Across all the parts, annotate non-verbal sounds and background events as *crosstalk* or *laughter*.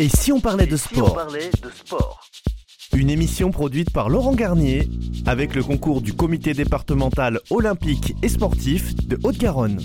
Et si on parlait de sport Une émission produite par Laurent Garnier avec le concours du comité départemental olympique et sportif de Haute-Garonne.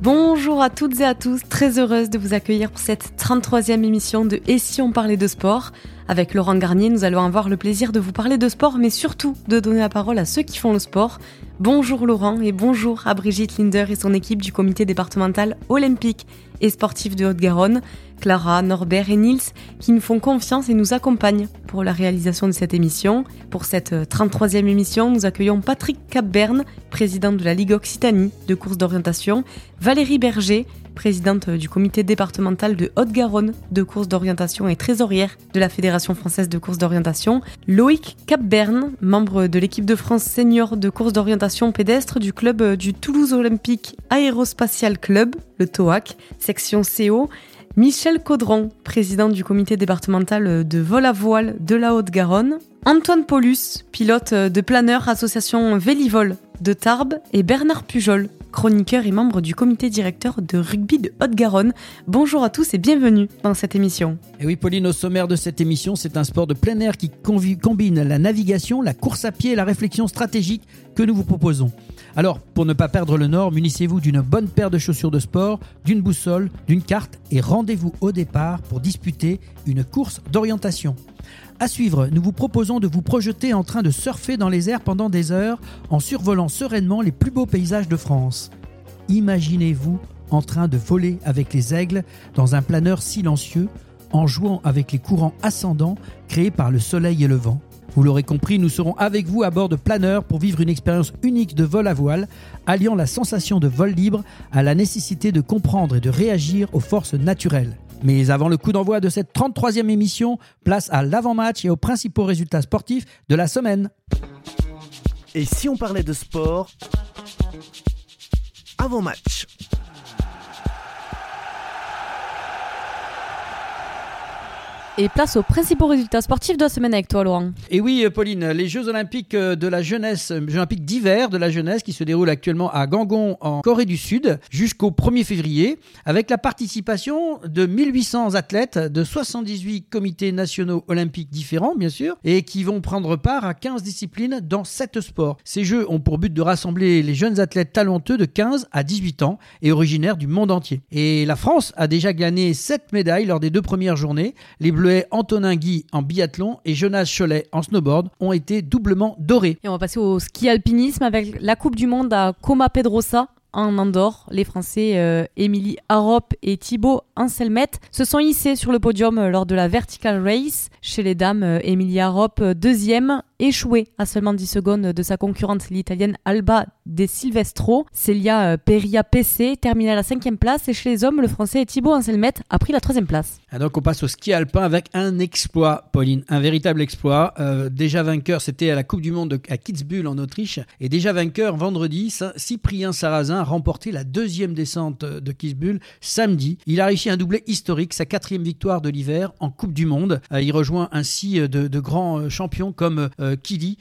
Bonjour à toutes et à tous, très heureuse de vous accueillir pour cette 33e émission de Et si on parlait de sport Avec Laurent Garnier, nous allons avoir le plaisir de vous parler de sport, mais surtout de donner la parole à ceux qui font le sport. Bonjour Laurent et bonjour à Brigitte Linder et son équipe du comité départemental olympique et sportif de Haute-Garonne, Clara, Norbert et Nils, qui nous font confiance et nous accompagnent pour la réalisation de cette émission. Pour cette 33e émission, nous accueillons Patrick Capberne, président de la Ligue Occitanie de course d'orientation, Valérie Berger, présidente du comité départemental de Haute-Garonne de course d'orientation et trésorière de la Fédération française de course d'orientation, Loïc Capberne, membre de l'équipe de France senior de course d'orientation pédestre du club du Toulouse Olympique Aérospatial Club, le TOAC, section CO, Michel Caudron, président du comité départemental de vol à voile de la Haute-Garonne, Antoine Paulus, pilote de planeur association Vélivol de Tarbes, et Bernard Pujol, chroniqueur et membre du comité directeur de rugby de Haute-Garonne. Bonjour à tous et bienvenue dans cette émission. Et oui, Pauline, au sommaire de cette émission, c'est un sport de plein air qui combine la navigation, la course à pied et la réflexion stratégique que nous vous proposons. Alors, pour ne pas perdre le nord, munissez-vous d'une bonne paire de chaussures de sport, d'une boussole, d'une carte et rendez-vous au départ pour disputer une course d'orientation. À suivre, nous vous proposons de vous projeter en train de surfer dans les airs pendant des heures en survolant sereinement les plus beaux paysages de France. Imaginez-vous en train de voler avec les aigles dans un planeur silencieux en jouant avec les courants ascendants créés par le soleil et le vent. Vous l'aurez compris, nous serons avec vous à bord de planeurs pour vivre une expérience unique de vol à voile, alliant la sensation de vol libre à la nécessité de comprendre et de réagir aux forces naturelles. Mais avant le coup d'envoi de cette 33e émission, place à l'avant-match et aux principaux résultats sportifs de la semaine. Et si on parlait de sport Avant-match. Et place aux principaux résultats sportifs de la semaine avec toi, Laurent. Et oui, Pauline, les Jeux Olympiques euh, de la jeunesse, euh, Jeux Olympiques d'hiver de la jeunesse qui se déroulent actuellement à Gangon en Corée du Sud jusqu'au 1er février, avec la participation de 1800 athlètes de 78 comités nationaux olympiques différents, bien sûr, et qui vont prendre part à 15 disciplines dans 7 sports. Ces Jeux ont pour but de rassembler les jeunes athlètes talentueux de 15 à 18 ans et originaires du monde entier. Et la France a déjà gagné 7 médailles lors des deux premières journées. Les Antonin Guy en biathlon et Jonas Cholet en snowboard ont été doublement dorés. Et on va passer au ski alpinisme avec la Coupe du Monde à Coma Pedrosa en Andorre. Les Français euh, Émilie Harop et Thibaut Anselmet se sont hissés sur le podium euh, lors de la Vertical Race. Chez les dames, euh, Émilie Harop deuxième, échouée à seulement 10 secondes de sa concurrente l'italienne Alba De Silvestro. Célia Peria PC termine à la cinquième place et chez les hommes, le français Thibaut Anselmet a pris la troisième place. Ah, donc on passe au ski alpin avec un exploit, Pauline, un véritable exploit. déjà vainqueur, c'était à la Coupe du Monde à Kitzbühel en Autriche et déjà vainqueur vendredi, Cyprien Sarrazin remporté la deuxième descente de Kitzbühel samedi. Il a réussi un doublé historique, sa quatrième victoire de l'hiver en Coupe du Monde. Euh, il rejoint ainsi euh, de, grands euh, champions comme Kili,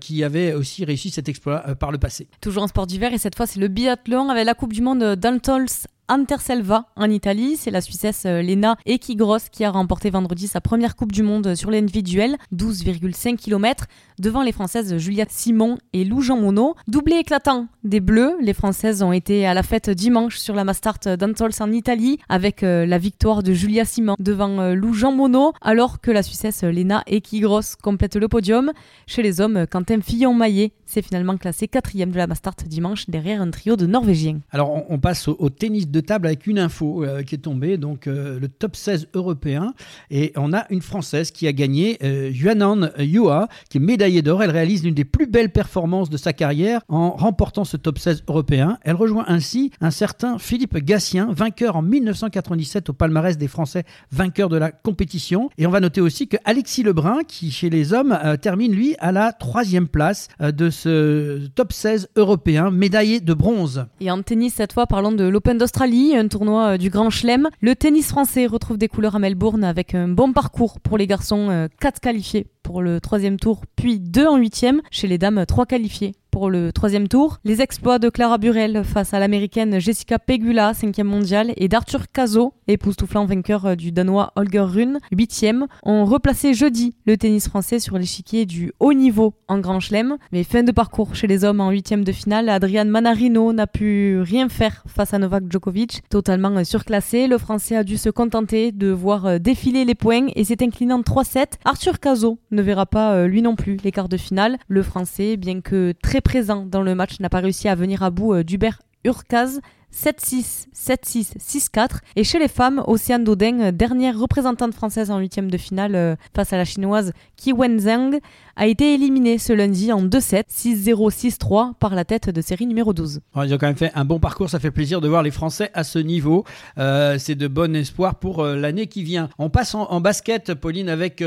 qui avait aussi réussi cet exploit par le passé. Toujours en sport d'hiver, et cette fois c'est le biathlon avec la Coupe du Monde d'Antols Anterselva en Italie. C'est la Suissesse Lena Ekigros qui a remporté vendredi sa première Coupe du Monde sur l'individuel, 12,5 km, devant les Françaises Julia Simon et Lou Jean Monod. Doublé éclatant des Bleus, les Françaises ont été à la fête dimanche sur la Mastart d'Antols en Italie avec euh, la victoire de Julia Simon devant euh, Lou Jean Monod, alors que la Suissesse Lena Ekigros complète le podium. Chez les hommes, Quentin Fillon-Maillet s'est finalement classé quatrième de la Mastart dimanche derrière un trio de Norvégiens. Alors on, passe au, tennis de table avec une info euh, qui est tombée, donc le top 16 européen, et on a une Française qui a gagné, Yuanan Yua, qui est médaillée d'or. Elle réalise l'une des plus belles performances de sa carrière en remportant ce top 16 européen. Elle rejoint ainsi un certain Philippe Gassien, vainqueur en 1997 au palmarès des Français vainqueurs de la compétition. Et on va noter aussi que Alexis Lebrun, qui chez les hommes euh, termine lui à la troisième place euh, de ce top 16 européen, médaillé de bronze. Et en tennis, cette fois, parlons de l'Open d'Australie, un tournoi euh, du Grand Chelem. Le tennis français retrouve des couleurs à Melbourne avec un bon parcours pour les garçons, 4 qualifiés pour le troisième tour, puis deux en huitième. Chez les dames, trois qualifiés pour le troisième tour. Les exploits de Clara Burel face à l'américaine Jessica Pegula, cinquième mondiale, et d'Arthur Cazot, époustouflant vainqueur euh, du danois Holger Rune, huitième, ont replacé jeudi le tennis français sur l'échiquier du haut niveau en Grand Chelem. Mais fin de parcours chez les hommes en huitième de finale, Adrian Manarino n'a pu rien faire face à Novak Djokovic, totalement euh, surclassé. Le français a dû se contenter de voir euh, défiler les points et s'est incliné en 3-7. Arthur Cazot ne verra pas lui non plus les quarts de finale. Le français, bien que très présent dans le match, n'a pas réussi à venir à bout euh, d'Hubert Urkaz 7-6, 7-6, 6-4. Et chez les femmes, Océane euh, dernière représentante française en huitième de finale euh, face à la chinoise Qi Wenzheng, a été éliminée ce lundi en 2-7, 6-0, 6-3 par la tête de série numéro 12. ils ont quand même fait un bon parcours, ça fait plaisir de voir les Français à ce niveau. Euh, c'est de bon espoir pour l'année qui vient. On passe en, basket, Pauline, avec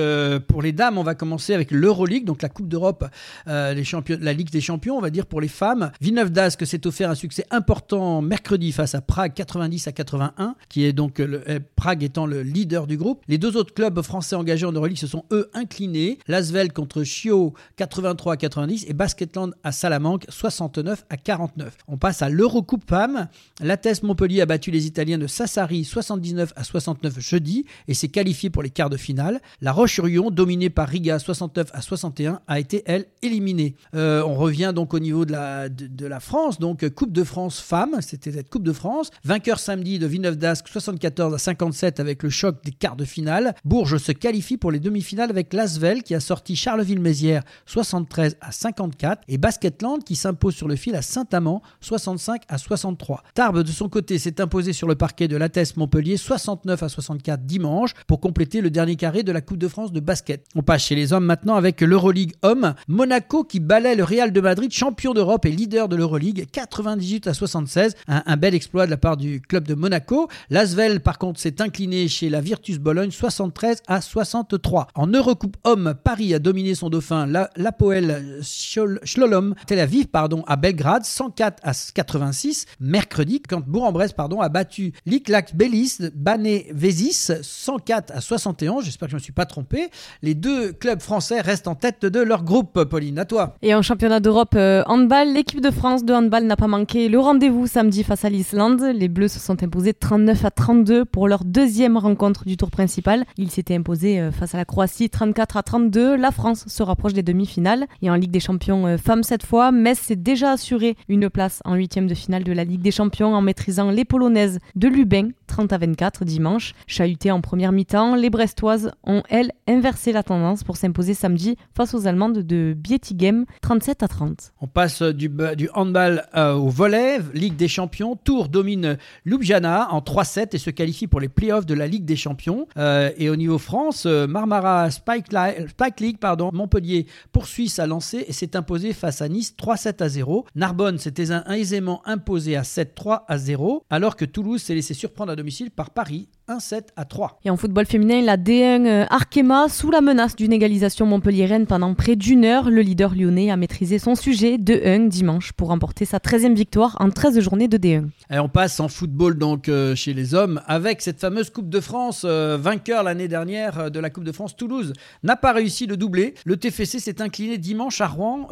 pour les dames, on va commencer avec l'Euroleague, donc la Coupe d'Europe, la Ligue des champions, on va dire pour les femmes. Villeneuve d'Ascq s'est offert un succès important mercredi face à Prague 90 à 81, qui est donc euh, Prague étant le leader du groupe. Les deux autres clubs français engagés en Euroleague se sont eux inclinés. Lasvel contre Chio 83 à 90 et Basketland à Salamanque 69 à 49. On passe à l'Eurocoupe PAM. L'Athès Montpellier a battu les Italiens de Sassari 79 à 69 jeudi et s'est qualifié pour les quarts de finale. La Roche-sur-Yon, dominée par Riga 69 à 61, a été elle éliminée. Euh, on revient donc au niveau de la, de, la France, donc Coupe de France femmes, c'était Coupe de France. Vainqueur samedi de Villeneuve d'Ascq 74 à 57 avec le choc des quarts de finale. Bourges se qualifie pour les demi-finales avec Lasvel qui a sorti Charleville-Mézières 73 à 54 et Basketland qui s'impose sur le fil à Saint-Amand 65 à 63. Tarbes de son côté s'est imposé sur le parquet de l'Athès Montpellier 69 à 64 dimanche pour compléter le dernier carré de la Coupe de France de basket. On passe chez les hommes maintenant avec l'Euroleague homme. Monaco qui balaie le Real de Madrid, champion d'Europe et leader de l'Euroleague 98 à 76. Un, bel exploit de la part du club de Monaco. L'Asvel, par contre, s'est incliné chez la Virtus Bologne 73 à 63. En Eurocoupe Homme, Paris a dominé son dauphin, la, Poel Schlolom, Tel Aviv, pardon, à Belgrade 104 à 86. Mercredi, quand Bourg-en-Bresse, pardon, a battu l'Iklac Belis, Bané Vésis 104 à 71. J'espère que je ne me suis pas trompé. Les deux clubs français restent en tête de leur groupe, Pauline. À toi. Et en championnat d'Europe euh, handball, l'équipe de France de handball n'a pas manqué le rendez-vous samedi face à l'Islande. Les Bleus se sont imposés 39 à 32 pour leur deuxième rencontre du tour principal. Ils s'étaient imposés euh, face à la Croatie 34 à 32. La France se rapproche des demi-finales. Et en Ligue des Champions euh, femmes cette fois, Metz s'est déjà assuré une place en huitième de finale de la Ligue des Champions en maîtrisant les Polonaises de Lubin 30 à 24 dimanche. Chahutées en première mi-temps, les Brestoises ont, elles, inversé la tendance pour s'imposer samedi face aux Allemandes de Bietigem 37 à 30. On passe du, handball euh, au volet, Ligue des Champions. Tour domine Ljubljana en 3-7 et se qualifie pour les playoffs de la Ligue des Champions. Euh, et au niveau France, euh, Marmara Spike, League, pardon, Montpellier poursuit sa lancée et s'est imposé face à Nice 3-7 à 0. Narbonne s'était aisément imposé à 7-3 à 0, alors que Toulouse s'est laissé surprendre à domicile par Paris 1-7 à 3. Et en football féminin, la D1 euh, Arkema, sous la menace d'une égalisation montpelliéraine pendant près d'une heure, le leader lyonnais a maîtrisé son sujet de 1 dimanche pour remporter sa 13e victoire en 13 journées de D1. Et on passe en football donc euh, chez les hommes avec cette fameuse Coupe de France, euh, vainqueur l'année dernière de la Coupe de France Toulouse, n'a pas réussi le doublé. Le TFC s'est incliné dimanche à Rouen,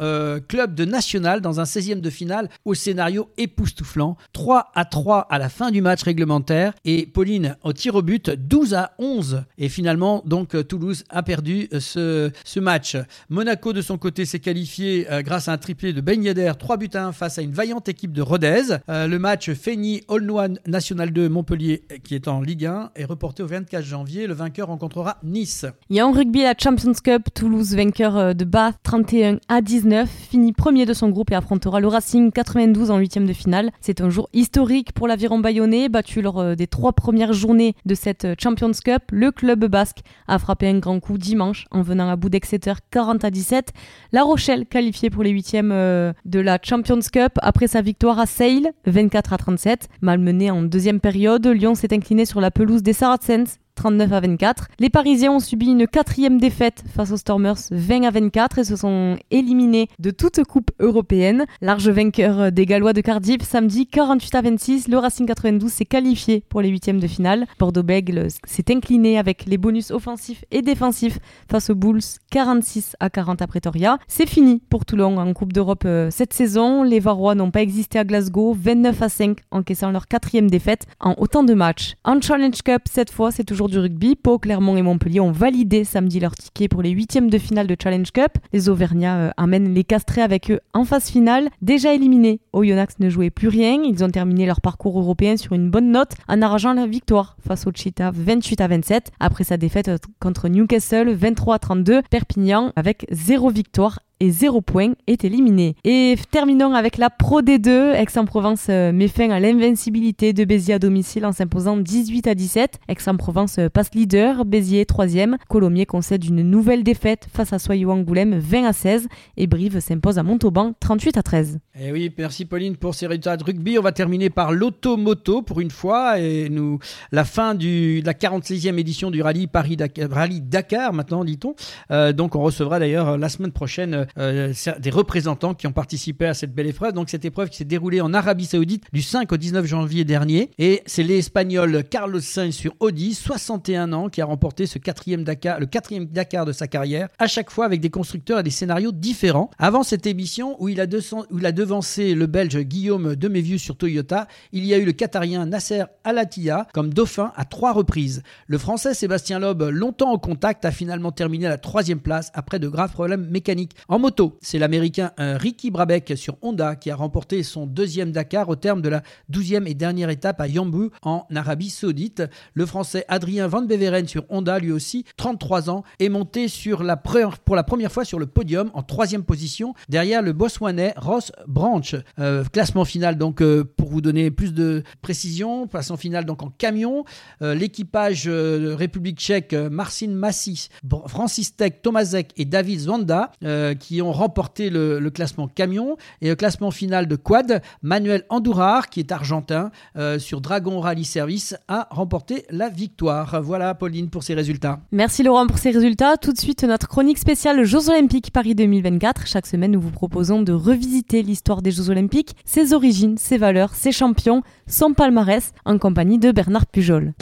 club de national dans un 16e de finale au scénario époustouflant. 3 à 3 à la fin du match réglementaire et Pauline au tir au but 12 à 11. Et finalement, donc Toulouse a perdu ce, ce match. Monaco de son côté s'est qualifié euh, grâce à un triplé de Ben Yedder, 3 buts à 1 face à une vaillante équipe de Rodez. Euh, le match Feigny Aulnois National 2 Montpellier qui est en Ligue 1 est reporté au 24 janvier. Le vainqueur rencontrera Nice. Il y a en rugby la Champions Cup, Toulouse vainqueur euh, de Bath 31 à 19, finit premier de son groupe et affrontera le Racing 92 en huitième de finale. C'est un jour historique pour l'aviron bayonnais, battu lors des trois premières journées de cette Champions Cup. Le club basque a frappé un grand coup dimanche en venant à bout d'Exeter 40 à 17. La Rochelle qualifiée pour les huitièmes euh, de la Champions Cup après sa victoire à Sale 24 à 37. Malmené en deuxième période, Lyon s'est incliné sur la pelouse des Saracens 39 à 24. Les Parisiens ont subi une quatrième défaite face aux Stormers 20 à 24 et se sont éliminés de toute coupe européenne. Large vainqueur des Gallois de Cardiff samedi 48 à 26. Le Racing 92 s'est qualifié pour les huitièmes de finale. Bordeaux-Bègle s'est incliné avec les bonus offensifs et défensifs face aux Bulls 46 à 40 à Pretoria. C'est fini pour Toulon en Coupe d'Europe euh, cette saison. Les Varois n'ont pas existé à Glasgow, 29 à 5 encaissant leur quatrième défaite en autant de matchs. En Challenge Cup, cette fois, c'est toujours du rugby. Pau, Clermont et Montpellier ont validé samedi leur ticket pour les huitièmes de finale de Challenge Cup. Les Auvergnats euh, amènent les Castrés avec eux en phase finale. Déjà éliminés, Oyonnax ne jouait plus rien. Ils ont terminé leur parcours européen sur une bonne note en arrageant la victoire face au Cheetah 28 à 27 après sa défaite contre Newcastle 23 à 32. Perpignan avec zéro victoire et 0 points est éliminé. Et terminons avec la Pro D2. Aix-en-Provence euh, met fin à l'invincibilité de Béziers à domicile en s'imposant 18 à 17. Aix-en-Provence euh, passe leader, Béziers 3e. Colomiers concède une nouvelle défaite face à Soyou Angoulême 20 à 16 et Brive s'impose à Montauban 38 à 13. Et eh oui, merci Pauline pour ces résultats de rugby. On va terminer par l'automoto pour une fois et nous la fin de la 46e édition du rallye Paris Dakar maintenant dit-on. Euh, donc on recevra d'ailleurs la semaine prochaine euh, des représentants qui ont participé à cette belle épreuve. Donc cette épreuve qui s'est déroulée en Arabie Saoudite du 5 au 19 janvier dernier. Et c'est l'Espagnol Carlos Sainz sur Audi, 61 ans, qui a remporté ce quatrième Dakar, le quatrième Dakar de sa carrière, à chaque fois avec des constructeurs et des scénarios différents. Avant cette émission où il a, où il a devancé le Belge Guillaume Demévieux sur Toyota, il y a eu le Qatarien Nasser Alatia comme dauphin à trois reprises. Le Français Sébastien Loeb, longtemps au contact, a finalement terminé à la troisième place après de graves problèmes mécaniques. En moto, c'est l'Américain euh, Ricky Brabeck sur Honda qui a remporté son deuxième Dakar au terme de la douzième et dernière étape à Yambu en Arabie Saoudite. Le Français Adrien Van Beveren sur Honda, lui aussi 33 ans, est monté sur la pour la première fois sur le podium en troisième position derrière le Botswanais Ross Branch. Euh, classement final donc euh, pour vous donner plus de précision, classement final donc en camion. L'équipage République tchèque Marcin Massis, Francis Tech, Tomazek et David Zwanda qui qui ont remporté le, classement camion et le classement final de quad. Manuel Andourar, qui est argentin euh, sur Dragon Rally Service, a remporté la victoire. Voilà, Pauline, pour ces résultats. Merci Laurent pour ces résultats. Tout de suite, notre chronique spéciale Jeux Olympiques Paris 2024. Chaque semaine, nous vous proposons de revisiter l'histoire des Jeux Olympiques, ses origines, ses valeurs, ses champions, son palmarès, en compagnie de Bernard Pujol.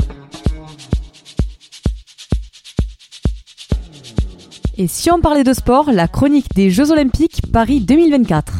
Et si on parlait de sport, la chronique des Jeux Olympiques Paris 2024.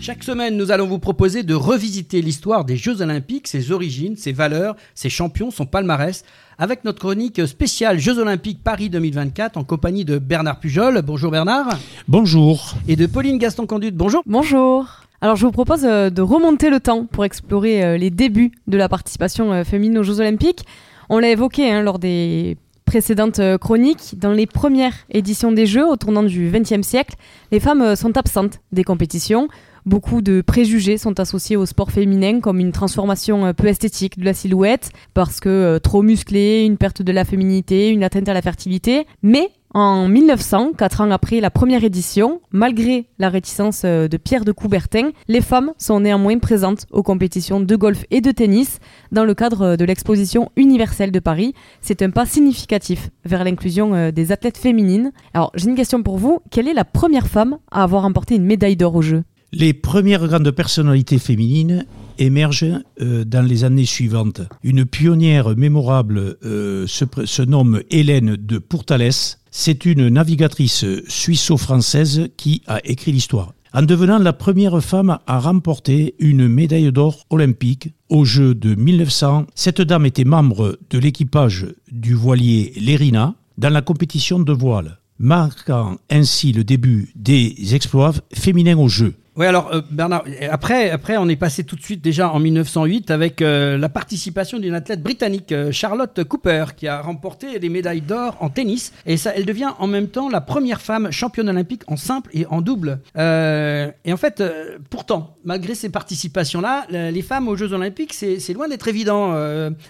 Chaque semaine, nous allons vous proposer de revisiter l'histoire des Jeux Olympiques, ses origines, ses valeurs, ses champions, son palmarès, avec notre chronique spéciale Jeux Olympiques Paris 2024 en compagnie de Bernard Pujol. Bonjour Bernard. Bonjour. Et de Pauline Gaston-Conduite. Bonjour. Bonjour. Alors je vous propose euh, de remonter le temps pour explorer euh, les débuts de la participation euh, féminine aux Jeux Olympiques. On l'a évoqué hein, lors des précédentes chroniques. Dans les premières éditions des Jeux, au tournant du XXe siècle, les femmes sont absentes des compétitions. Beaucoup de préjugés sont associés au sport féminin comme une transformation peu esthétique de la silhouette parce que trop musclé, une perte de la féminité, une atteinte à la fertilité. Mais en 1900, quatre ans après la première édition, malgré la réticence euh, de Pierre de Coubertin, les femmes sont néanmoins présentes aux compétitions de golf et de tennis dans le cadre de l'exposition universelle de Paris. C'est un pas significatif vers l'inclusion euh, des athlètes féminines. Alors j'ai une question pour vous, quelle est la première femme à avoir remporté une médaille d'or aux Jeux Les premières grandes personnalités féminines émerge euh, dans les années suivantes. Une pionnière mémorable euh, se, nomme Hélène de Pourtales. C'est une navigatrice suisse-française qui a écrit l'histoire. En devenant la première femme à remporter une médaille d'or olympique aux Jeux de 1900, cette dame était membre de l'équipage du voilier Lérina dans la compétition de voile, marquant ainsi le début des exploits féminins aux Jeux. Oui, alors euh, Bernard, après, après, on est passé tout de suite déjà en 1908 avec euh, la participation d'une athlète britannique, euh, Charlotte Cooper, qui a remporté des médailles d'or en tennis. Et ça, elle devient en même temps la première femme championne olympique en simple et en double. et en fait, pourtant, malgré ces participations-là, les femmes aux Jeux olympiques, c'est loin d'être évident,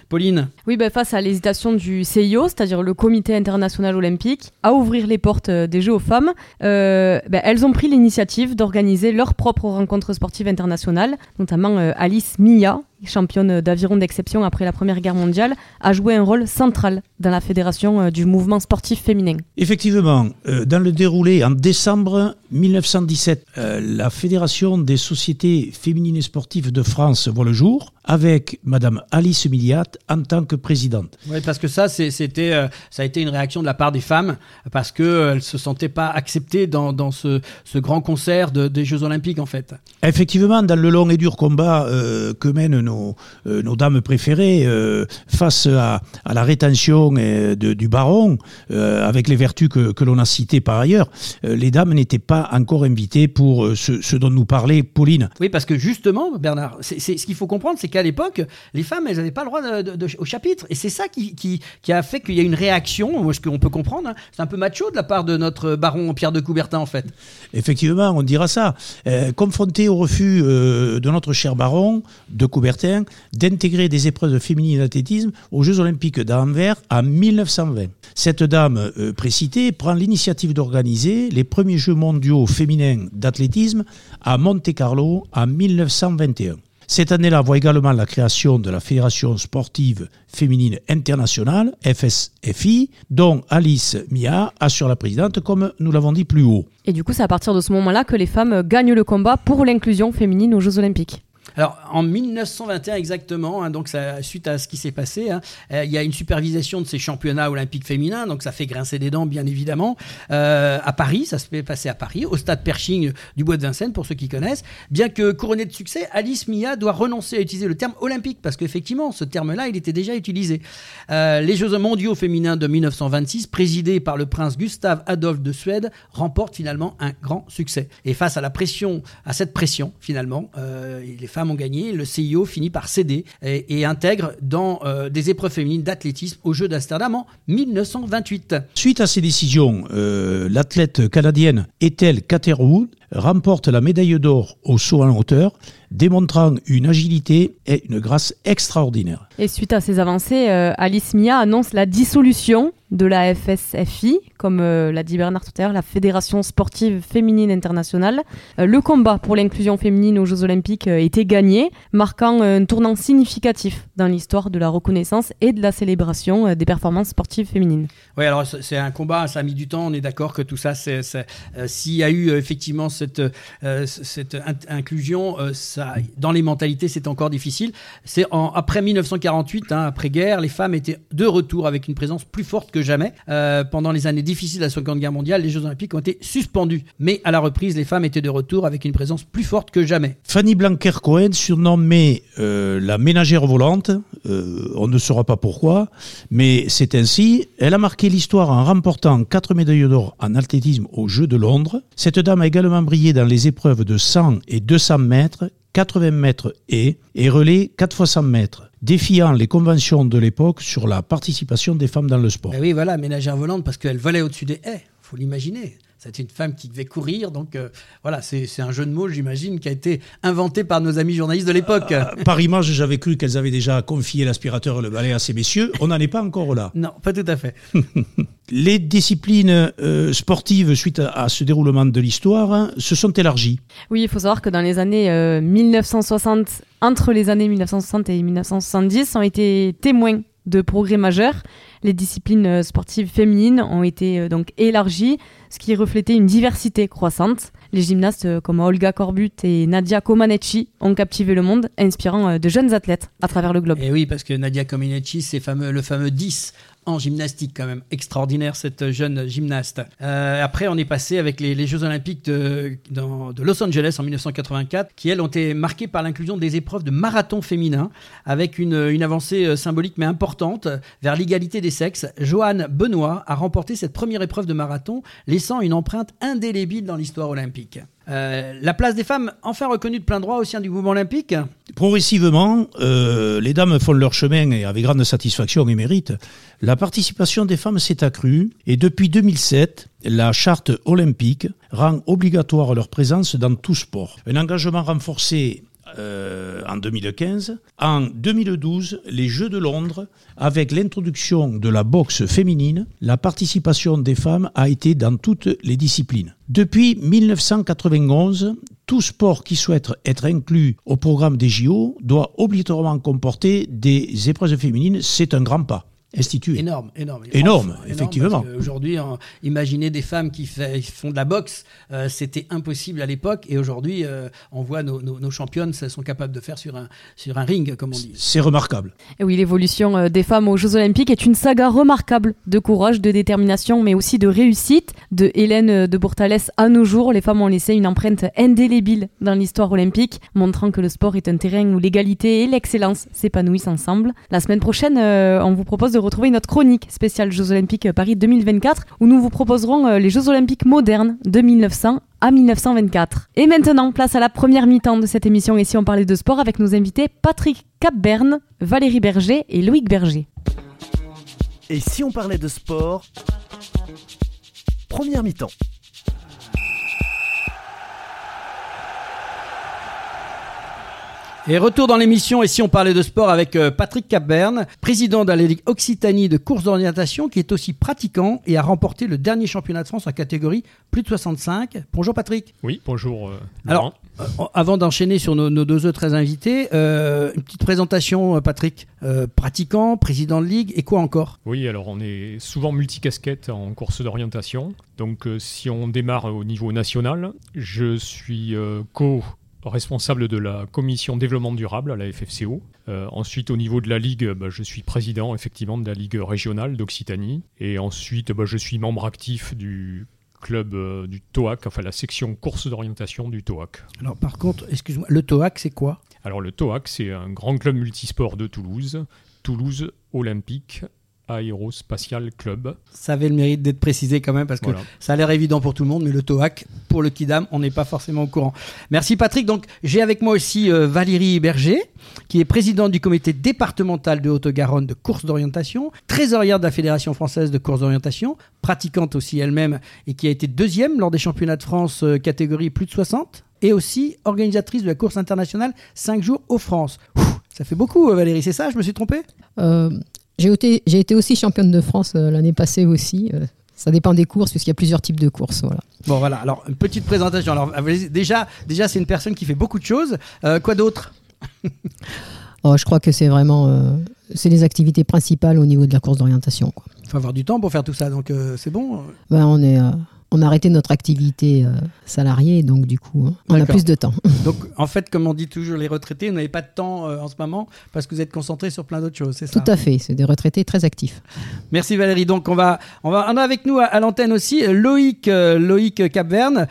Pauline. Oui, ben, face à l'hésitation du CIO, c'est-à-dire le Comité international olympique, à ouvrir les portes des Jeux aux femmes, ben, elles ont pris l'initiative d'organiser leur propre aux rencontres sportives internationales, notamment Alice Mia, championne d'aviron d'exception après la Première Guerre mondiale, a joué un rôle central dans la fédération euh, du mouvement sportif féminin. Effectivement, euh, dans le déroulé en décembre 1917, euh, la Fédération des sociétés féminines et sportives de France voit le jour avec Madame Alice Milliat en tant que présidente. Oui, parce que ça, c'était, ça a été une réaction de la part des femmes parce qu'elles ne se sentaient pas acceptées dans, dans ce, ce, grand concert des Jeux Olympiques, en fait. Effectivement, dans le long et dur combat que mènent nos, nos dames préférées face à, à la rétention du baron, euh, avec les vertus que, l'on a citées par ailleurs, euh, les dames n'étaient pas encore invitées pour euh, ce, dont nous parlait Pauline. Oui, parce que justement, Bernard, c'est, ce qu'il faut comprendre, c'est qu'à l'époque, les femmes, elles n'avaient pas le droit au chapitre. Et c'est ça qui, qui, a fait qu'il y a une réaction, ce qu'on peut comprendre. Hein. C'est un peu macho de la part de notre baron Pierre de Coubertin, en fait. Effectivement, on dira ça. confronté au refus de notre cher baron de Coubertin d'intégrer des épreuves féminines d'athlétisme aux Jeux Olympiques d'Anvers 1920. Cette dame euh, précitée prend l'initiative d'organiser les premiers Jeux mondiaux féminins d'athlétisme à Monte-Carlo en 1921. Cette année-là voit également la création de la Fédération sportive féminine internationale, FSFI, dont Alice Mia assure la présidente, comme nous l'avons dit plus haut. Et du coup, c'est à partir de ce moment-là que les femmes gagnent le combat pour l'inclusion féminine aux Jeux olympiques. Alors, en 1921 exactement, hein, donc suite à ce qui s'est passé, hein, euh, il y a une supervision de ces championnats olympiques féminins, donc ça fait grincer des dents, bien évidemment, euh, à Paris, ça se fait passer à Paris, au stade Pershing du Bois de Vincennes, pour ceux qui connaissent. Bien que couronnée de succès, Alice Mia doit renoncer à utiliser le terme olympique, parce qu'effectivement, ce terme-là, il était déjà utilisé. Euh, les Jeux mondiaux féminins de 1926, présidés par le prince Gustave Adolphe de Suède, remportent finalement un grand succès. Et face à la pression, à cette pression, finalement, les femmes gagné, le CIO finit par céder et, intègre dans euh, des épreuves féminines d'athlétisme aux Jeux d'Amsterdam en 1928. Suite à ces décisions, euh, l'athlète canadienne Ethel Catherwood remporte la médaille d'or au saut en hauteur, démontrant une agilité et une grâce extraordinaires. Et suite à ces avancées, euh, Alice Mia annonce la dissolution de la FSFI, comme euh, l'a dit Bernard tout à l'heure, la Fédération sportive féminine internationale. Euh, le combat pour l'inclusion féminine aux Jeux olympiques était gagné, marquant un tournant significatif dans l'histoire de la reconnaissance et de la célébration des performances sportives féminines. Oui, alors c'est un combat, ça a mis du temps, on est d'accord que tout ça, s'il y a eu effectivement cette, euh, cette inclusion, euh, ça, dans les mentalités, c'est encore difficile. C'est après 1948, hein, après guerre, les femmes étaient de retour avec une présence plus forte que jamais. Euh, pendant les années difficiles de la Seconde Guerre mondiale, les Jeux Olympiques ont été suspendus. Mais à la reprise, les femmes étaient de retour avec une présence plus forte que jamais. Fanny Blanquer-Cohen, surnommée la ménagère volante, on ne saura pas pourquoi, mais c'est ainsi. Elle a marqué l'histoire en remportant quatre médailles d'or en athlétisme aux Jeux de Londres. Cette dame a également brillé dans les épreuves de 100 et 200 mètres, 80 mètres et, et relais 4 fois 100 mètres défiant les conventions de l'époque sur la participation des femmes dans le sport. Ben oui, voilà, ménagère volante parce qu'elle volait au-dessus des haies, faut l'imaginer. C'était une femme qui devait courir, donc euh, voilà, c'est un jeu de mots, j'imagine, qui a été inventé par nos amis journalistes de l'époque. Euh, par image, j'avais cru qu'elles avaient déjà confié l'aspirateur et le balai à ces messieurs. On n'en est pas encore là. Non, pas tout à fait. *laughs* Les disciplines euh, sportives, suite à, ce déroulement de l'histoire, hein, se sont élargies. Oui, il faut savoir que dans les années 1960, entre les années 1960 et 1970, ont été témoins de progrès majeurs. Les disciplines sportives féminines ont été donc élargies ce qui reflétait une diversité croissante. Les gymnastes euh, comme Olga Korbut et Nadia Comaneci ont captivé le monde, inspirant euh, de jeunes athlètes à travers le globe. Et oui, parce que Nadia Comaneci, c'est le fameux 10 en gymnastique quand même. Extraordinaire cette jeune gymnaste. Euh, après, on est passé avec les, Jeux Olympiques de, de, Los Angeles en 1984, qui elles ont été marquées par l'inclusion des épreuves de marathon féminin, avec une, une avancée euh, symbolique mais importante vers l'égalité des sexes. Joanne Benoît a remporté cette première épreuve de marathon, laissant une empreinte indélébile dans l'histoire olympique. Euh, la place des femmes, enfin reconnue de plein droit au sein du mouvement olympique Progressivement, euh, les dames font leur chemin et avec grande satisfaction et mérite. La participation des femmes s'est accrue et depuis 2007, la charte olympique rend obligatoire leur présence dans tout sport. Un engagement renforcé euh, en 2015. En 2012, les Jeux de Londres, avec l'introduction de la boxe féminine, la participation des femmes a été dans toutes les disciplines. Depuis 1991, tout sport qui souhaite être inclus au programme des JO doit obligatoirement comporter des épreuves féminines. C'est un grand pas. Énorme, énorme. Énorme, effectivement. Aujourd'hui, imaginez des femmes qui, font de la boxe, euh, c'était impossible à l'époque, et aujourd'hui, euh, on voit nos, nos, championnes sont capables de faire sur un, sur un ring, comme on dit. C'est remarquable. Et oui, l'évolution euh, des femmes aux Jeux Olympiques est une saga remarquable de courage, de détermination, mais aussi de réussite. De Hélène de Bourtales à nos jours, les femmes ont laissé une empreinte indélébile dans l'histoire olympique, montrant que le sport est un terrain où l'égalité et l'excellence s'épanouissent ensemble. La semaine prochaine, on vous propose de retrouver notre chronique spéciale Jeux Olympiques Paris 2024 où nous vous proposerons euh, les Jeux Olympiques modernes de 1900 à 1924. Et maintenant, place à la première mi-temps de cette émission et si on parlait de sport avec nos invités Patrick Capberne, Valérie Berger et Loïc Berger. Et si on parlait de sport Première mi-temps. Et retour dans l'émission, et si on parlait de sport avec euh, Patrick Capberne, président de la Ligue Occitanie de course d'orientation, qui est aussi pratiquant et a remporté le dernier championnat de France en catégorie plus de 65. Bonjour Patrick. Oui, bonjour. Euh, Alors, euh, avant d'enchaîner sur nos, deux autres invités, une petite présentation, Patrick. pratiquant, président de ligue, et quoi encore? Oui, alors on est souvent multicasquette en course d'orientation. Donc si on démarre au niveau national, je suis co responsable de la commission développement durable à la FFCO. Euh, ensuite, au niveau de la Ligue, bah, je suis président effectivement de la Ligue régionale d'Occitanie. Et ensuite, bah, je suis membre actif du club euh, du TOAC, enfin la section course d'orientation du TOAC. Alors par contre, excuse-moi, le TOAC c'est quoi? Alors le TOAC c'est un grand club multisport de Toulouse, Toulouse Olympique Aérospatial Club. Ça avait le mérite d'être précisé quand même parce que ça a l'air évident pour tout le monde, mais le TOAC, pour le Kidam, on n'est pas forcément au courant. Merci Patrick. Donc j'ai avec moi aussi euh, Valérie Berger, qui est présidente du comité départemental de Haute-Garonne de course d'orientation, trésorière de la Fédération française de course d'orientation, pratiquante aussi elle-même et qui a été deuxième lors des championnats de France euh, catégorie plus de 60 et aussi organisatrice de la course internationale 5 jours aux France. ça fait beaucoup, euh, Valérie, c'est ça? Je me suis trompé? J'ai été, été, aussi championne de France euh, l'année passée aussi. Euh, ça dépend des courses, puisqu'il y a plusieurs types de courses. Voilà. Bon, voilà. Alors, une petite présentation. Alors, déjà, déjà c'est une personne qui fait beaucoup de choses. Euh, quoi d'autre? *laughs* Oh, Je crois que c'est vraiment c'est les activités principales au niveau de la course d'orientation. Il faut avoir du temps pour faire tout ça, donc c'est bon? Ben, On est on a arrêté notre activité euh, salariée, donc du coup, hein, on a plus de temps. *laughs* Donc, en fait, comme on dit toujours, les retraités, vous n'avez pas de temps euh, en ce moment parce que vous êtes concentrés sur plein d'autres choses, c'est ça? Tout à fait, c'est des retraités très actifs. Merci Valérie. Donc, on va, on va, on a avec nous à, l'antenne aussi euh, Loïc, Loïc Capverne,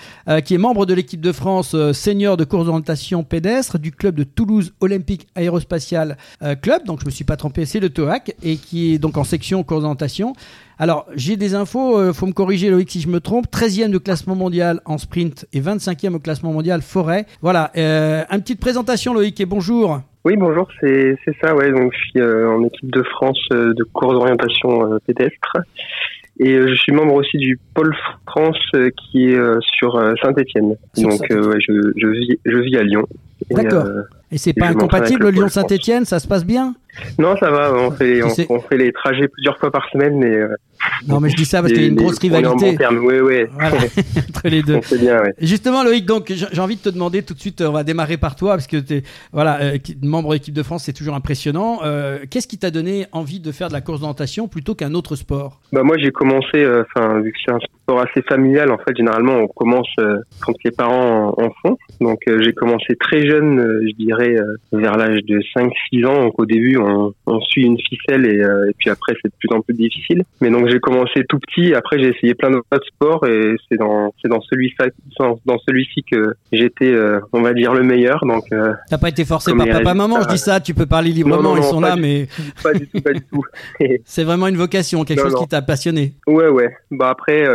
qui est membre de l'équipe de France senior de course d'orientation pédestre du club de Toulouse Olympique Aérospatial Club. Donc, je me suis pas trompé, c'est le TOAC et qui est donc en section course d'orientation. Alors, j'ai des infos, il euh, faut me corriger Loïc si je me trompe. 13e de classement mondial en sprint et 25e au classement mondial forêt. Voilà, euh, une petite présentation Loïc et bonjour. Oui, bonjour, c'est ça, ouais. Donc, je suis euh, en équipe de France de course d'orientation pédestre. Et je suis membre aussi du Pôle France qui est sur Saint-Etienne. Donc, ouais, je, je, vis, je vis à Lyon. D'accord. Et, et c'est pas incompatible Lyon-Saint-Etienne, ça se passe bien? Non, ça va. On fait, on, fait les trajets plusieurs fois par semaine, mais. Euh, non, mais je dis ça parce qu'il y a une grosse rivalité. Oui, oui. *laughs* entre les deux. Bien, Justement, Loïc, donc j'ai envie de te demander tout de suite. On va démarrer par toi parce que tu es voilà euh, membre de l'équipe de France, c'est toujours impressionnant. Euh, qu'est-ce qui t'a donné envie de faire de la course d'orientation plutôt qu'un autre sport? Bah moi, j'ai commencé. Enfin, vu que c'est un sport assez familial, en fait, généralement, on commence quand les parents en, font. Donc, j'ai commencé très jeune, je dirais vers l'âge de 5-6 ans. Donc, au début, on, suit une ficelle euh, et, puis après c'est de plus en plus difficile. Mais donc j'ai commencé tout petit. Après j'ai essayé plein d'autres sports et c'est dans c'est dans celui dans celui-ci que j'étais euh, on va dire le meilleur. Donc euh, t'as pas été forcé par papa maman. Je dis ça. Tu peux parler librement. ils sont là, mais pas du tout, pas du tout. *laughs* c'est vraiment une vocation, quelque chose qui t'a passionné. Ouais ouais. Bah après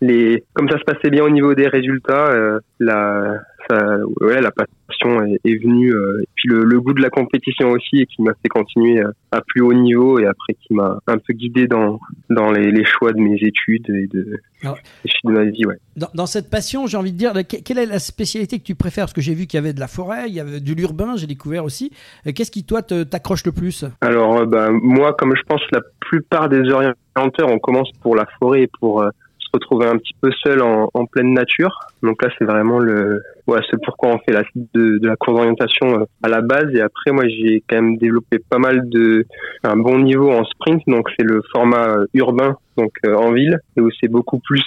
les comme ça se passait bien au niveau des résultats, la ça, ouais, la passion est, est venue, euh, et puis le, le, goût de la compétition aussi, et qui m'a fait continuer à, plus haut niveau, et après qui m'a un peu guidé dans, dans les, les, choix de mes études et de, Alors, de ma vie. Ouais. Dans, dans cette passion, j'ai envie de dire, quelle est la spécialité que tu préfères? Parce que j'ai vu qu'il y avait de la forêt, il y avait de l'urbain, j'ai découvert aussi. Qu'est-ce qui, toi, t'accroche le plus? Alors, bah, moi, comme je pense la plupart des orienteurs, on commence pour la forêt et pour euh, retrouver un petit peu seul en, pleine nature. Donc là, c'est vraiment le, ouais, c'est pourquoi on fait la de, la course d'orientation euh, à la base. Et après, moi, j'ai quand même développé pas mal de, un bon niveau en sprint. Donc c'est le format euh, urbain, donc euh, en ville, et où c'est beaucoup plus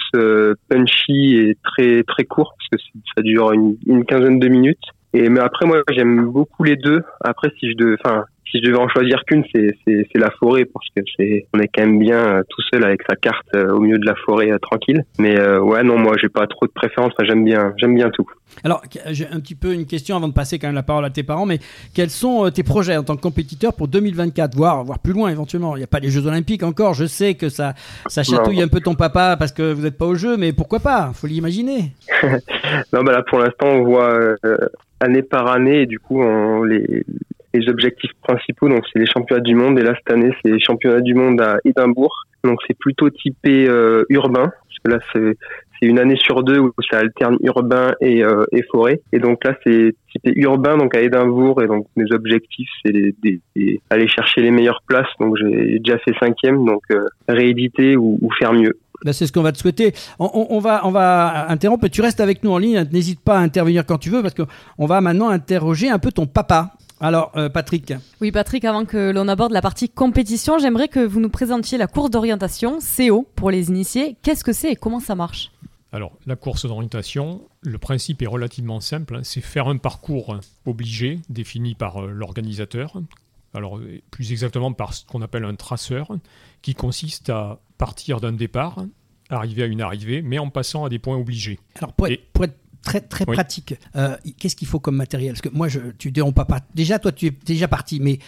punchy et très très court parce que ça dure une, une quinzaine de minutes. Et mais après, moi, j'aime beaucoup les deux. Après, si je de, enfin, si je devais en choisir qu'une, c'est, c'est, c'est la forêt parce que c'est, on est quand même bien euh, tout seul avec sa carte euh, au milieu de la forêt euh, tranquille. Mais ouais, non, moi, j'ai pas trop de préférence. j'aime bien, j'aime bien tout. Alors, j'ai un petit peu une question avant de passer quand même la parole à tes parents, mais quels sont tes projets en tant que compétiteur pour 2024, voire, voire plus loin éventuellement? Il n'y a pas les Jeux Olympiques encore. Je sais que ça, ça chatouille un peu ton papa parce que vous n'êtes pas au jeu, mais pourquoi pas? Faut l'imaginer. *laughs* non, bah là, pour l'instant, on voit année par année, et du coup, on, les, les objectifs principaux. Donc, c'est les championnats du monde. Et là, cette année, c'est les championnats du monde à Édimbourg. Donc, c'est plutôt typé euh, urbain. Parce que là, c'est une année sur deux où ça alterne urbain et, euh, et forêt. Et donc là, c'est typé urbain, donc à Édimbourg. Et donc mes objectifs, c'est aller chercher les meilleures places. Donc j'ai déjà fait cinquième, donc euh, rééditer ou, faire mieux. Bah, c'est ce qu'on va te souhaiter. On, va, on va interrompre. Tu restes avec nous en ligne. N'hésite pas à intervenir quand tu veux parce qu'on va maintenant interroger un peu ton papa. Alors, euh, Patrick. Oui, Patrick, avant que l'on aborde la partie compétition, j'aimerais que vous nous présentiez la course d'orientation, CO, pour les initiés. Qu'est-ce que c'est et comment ça marche? Alors, la course d'orientation, le principe est relativement simple, hein. c'est faire un parcours obligé défini par euh, l'organisateur, alors plus exactement par ce qu'on appelle un traceur, qui consiste à partir d'un départ, arriver à une arrivée, mais en passant à des points obligés. Alors pour être, très très pratique. Euh, qu'est-ce qu'il faut comme matériel? Parce que moi, je, tu dérompes pas. Déjà, toi, tu es déjà parti, mais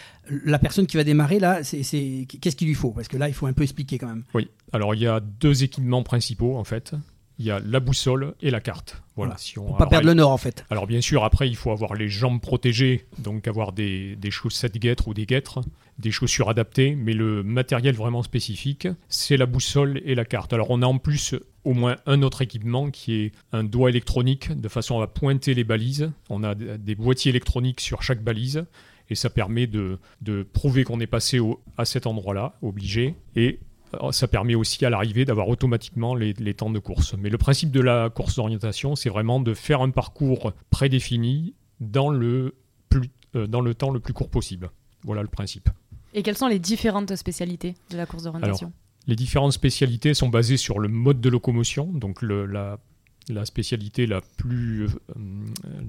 la personne qui va démarrer là, c'est qu'est-ce qu'il lui faut? Parce que là, il faut un peu expliquer quand même. Oui. Alors, il y a deux équipements principaux en fait. Il y a la boussole et la carte. Voilà. Si on, Pour pas perdre le nord en fait. Alors bien sûr, après il faut avoir les jambes protégées, donc avoir des, des chaussettes guêtres ou des guêtres, des chaussures adaptées, mais le matériel vraiment spécifique, c'est la boussole et la carte. Alors on a en plus au moins un autre équipement qui est un doigt électronique de façon à pointer les balises. On a des boîtiers électroniques sur chaque balise et ça permet de, prouver qu'on est passé à cet endroit-là, obligé, et euh, ça permet aussi à l'arrivée d'avoir automatiquement les, temps de course. Mais le principe de la course d'orientation, c'est vraiment de faire un parcours prédéfini dans le, euh, dans le temps le plus court possible. Voilà le principe. Et quelles sont les différentes spécialités de la course d'orientation? Les différentes spécialités sont basées sur le mode de locomotion. Donc la, spécialité la plus, euh,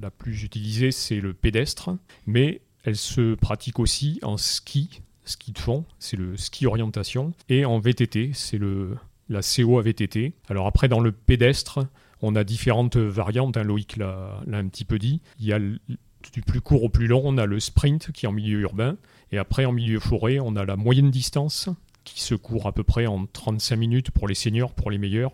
la plus utilisée, c'est le pédestre. Mais elle se pratique aussi en ski, ski de fond, c'est le ski orientation, et en VTT, c'est le la CO VTT. Alors après, dans le pédestre, on a différentes variantes, hein, Loïc l'a un petit peu dit. Il y a du plus court au plus long, on a le sprint qui est en milieu urbain, et après en milieu forêt, on a la moyenne distance qui se court à peu près en 35 minutes pour les seniors, pour les meilleurs,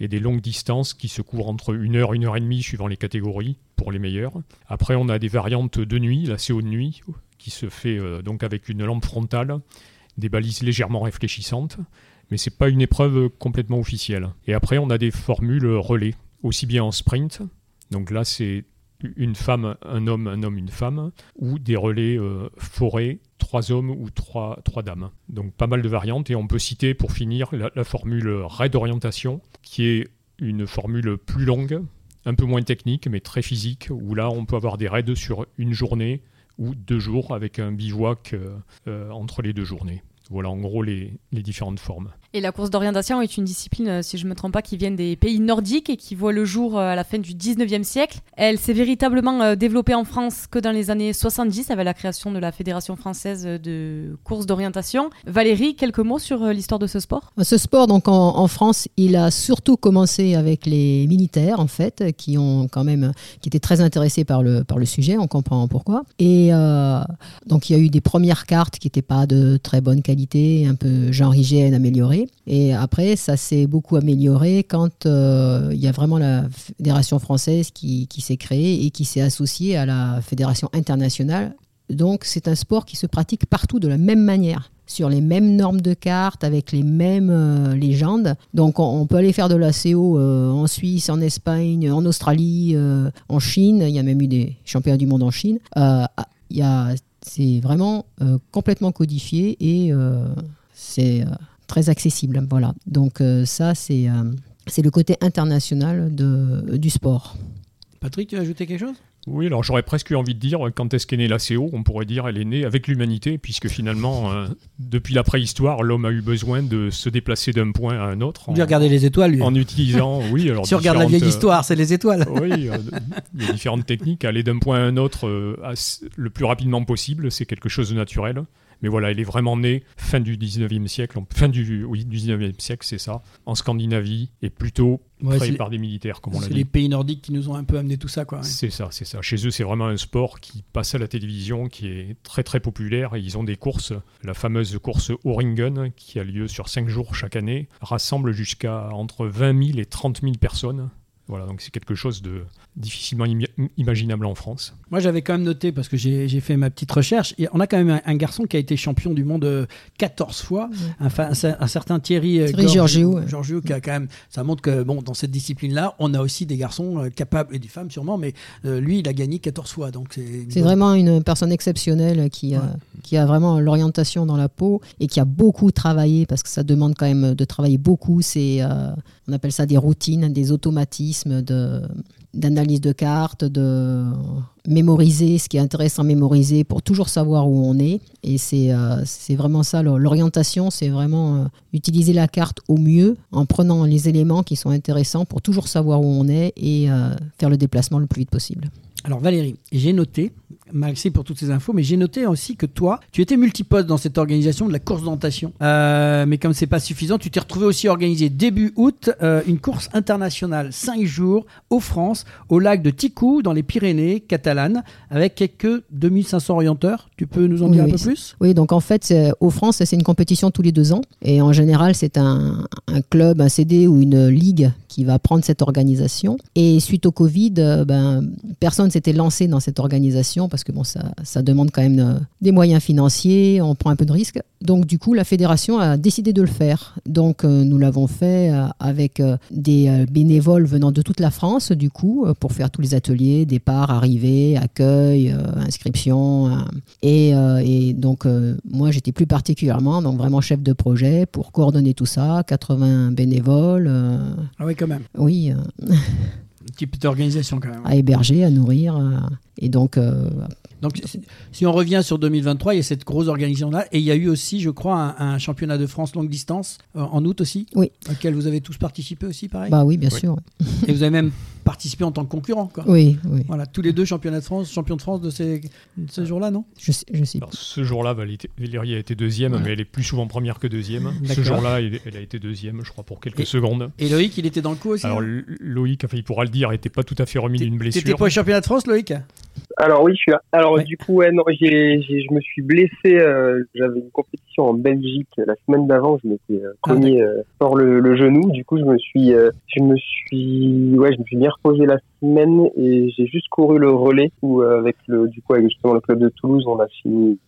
et des longues distances qui se courent entre 1 heure, 1 heure et demie suivant les catégories pour les meilleurs. Après, on a des variantes de nuit, la CO de nuit, qui se fait euh, donc avec une lampe frontale, des balises légèrement réfléchissantes, mais c'est pas une épreuve complètement officielle. Et après, on a des formules relais, aussi bien en sprint, donc là c'est une femme, un homme, un homme, une femme, ou des relais euh, forêt, trois hommes ou trois, dames. Donc pas mal de variantes, et on peut citer pour finir la, formule raid d'orientation, qui est une formule plus longue, un peu moins technique, mais très physique, où là on peut avoir des raids sur une journée ou deux jours avec un bivouac euh, euh, entre les deux journées. Voilà en gros les, les différentes formes. Et la course d'orientation est une discipline, euh, si je ne me trompe pas, qui vient des pays nordiques et qui voit le jour euh, à la fin du 19e siècle. Elle s'est véritablement euh, développée en France que dans les années 70 avec la création de la Fédération française de course d'orientation. Valérie, quelques mots sur l'histoire de ce sport? Ce sport, donc en, France, il a surtout commencé avec les militaires, en fait, qui ont quand même, qui étaient très intéressés par le, par le sujet, on comprend pourquoi. Et donc il y a eu des premières cartes qui n'étaient pas de très bonne qualité, un peu genre hygiène Et après, ça s'est beaucoup amélioré quand euh, il y a vraiment la Fédération française qui, s'est créée et qui s'est associée à la Fédération internationale. Donc c'est un sport qui se pratique partout de la même manière sur les mêmes normes de cartes, avec les mêmes euh, légendes. Donc on, peut aller faire de la CO euh, en Suisse, en Espagne, en Australie, en Chine. Il y a même eu des championnats du monde en Chine. c'est vraiment complètement codifié et c'est très accessible. Voilà. Donc euh, ça, c'est euh, c'est le côté international de, du sport. Patrick, tu veux ajouter quelque chose? Oui, alors j'aurais presque eu envie de dire, quand est-ce qu'est née la CO On pourrait dire elle est née avec l'humanité, puisque finalement, euh, depuis la préhistoire, l'homme a eu besoin de se déplacer d'un point à un autre. En, regarder les étoiles, lui. En utilisant, oui. Alors *laughs* si on regarde la vieille histoire, c'est les étoiles. *laughs* oui, il y a différentes techniques. Aller d'un point à un autre le plus rapidement possible, c'est quelque chose de naturel. Mais voilà, elle est vraiment née fin du 19e siècle, fin du, oui, du 19e siècle, c'est ça, en Scandinavie, et plutôt créée par des militaires, comme on l'a dit. C'est les pays nordiques qui nous ont un peu amené tout ça, quoi. C'est ça, c'est ça. Chez eux, c'est vraiment un sport qui passe à la télévision, qui est très très populaire, et ils ont des courses. La fameuse course Oringen, qui a lieu sur 5 jours chaque année, rassemble jusqu'à entre 20 000 et 30 000 personnes. Voilà, donc c'est quelque chose de difficilement imaginable en France. Moi, j'avais quand même noté, parce que j'ai fait ma petite recherche, et on a quand même un, garçon qui a été champion du monde 14 euh, fois, un, un, certain Thierry, euh, Thierry Giorgio, qui a quand même, ça montre que bon, dans cette discipline-là, on a aussi des garçons euh, capables, et des femmes sûrement, mais lui, il a gagné 14 fois. donc C'est vraiment une personne exceptionnelle qui, qui a vraiment l'orientation dans la peau et qui a beaucoup travaillé, parce que ça demande quand même de travailler beaucoup. C'est, on appelle ça des routines, des automatismes, de d'analyse de cartes, de mémoriser ce qui est intéressant à mémoriser pour toujours savoir où on est. Et c'est euh, vraiment ça, l'orientation, c'est vraiment euh, utiliser la carte au mieux en prenant les éléments qui sont intéressants pour toujours savoir où on est et euh, faire le déplacement le plus vite possible. Alors Valérie, j'ai noté, merci pour toutes ces infos, mais j'ai noté aussi que toi, tu étais multiposte dans cette organisation de la course d'orientation. Euh, mais comme c'est pas suffisant, tu t'es retrouvé aussi organisé début août euh, une course internationale, 5 jours, au France, au lac de Ticou, dans les Pyrénées catalanes, avec quelques 2500 orienteurs. Tu peux nous en dire un peu plus? Oui, donc en fait, au France, c'est une compétition tous les deux ans. Et en général, c'est un, un club, un CD ou une ligue qui va prendre cette organisation. Et suite au Covid, euh, ben, personne s'était lancé dans cette organisation parce que bon, ça, ça demande quand même euh, des moyens financiers, on prend un peu de risque. Donc du coup, la fédération a décidé de le faire. Donc euh, nous l'avons fait avec des bénévoles venant de toute la France, du coup, pour faire tous les ateliers, départ, arrivée, accueil, inscription. Et, et, donc moi, j'étais plus particulièrement donc vraiment chef de projet pour coordonner tout ça, 80 bénévoles. Ah oui, même. Oui. *laughs* Euh, Un petit peu d'organisation quand même. À héberger, à nourrir. Euh, et donc. Euh, donc, si on revient sur 2023, il y a cette grosse organisation-là. Et il y a eu aussi, je crois, un, championnat de France longue distance en août aussi. Oui. Auquel vous avez tous participé aussi, pareil? Bah oui, bien sûr. Et vous avez même participer en tant que concurrent. Quoi. Oui, oui. Voilà, tous les deux championnats de France, champions de France de ces, ces jours-là, non? Je sais, je sais. ce jour-là, Valérie a été deuxième, mais elle est plus souvent première que deuxième. Ce jour-là, elle a été deuxième, je crois, pour quelques secondes. Et Loïc, il était dans le coup aussi Alors, Loïc, enfin, il pourra le dire, n'était pas tout à fait remis d'une blessure. T'étais pas championnat de France, Loïc? Alors oui, je suis là. Alors du coup, ouais, non, j'ai, je me suis blessé. Euh, j'avais une compétition en Belgique la semaine d'avant. Je m'étais euh, ah, cogné euh, le, le, genou. Du coup, je me suis, euh, je me suis, ouais, je me suis bien reposé la semaine et j'ai juste couru le relais où avec le, du coup, avec justement le club de Toulouse, on a fini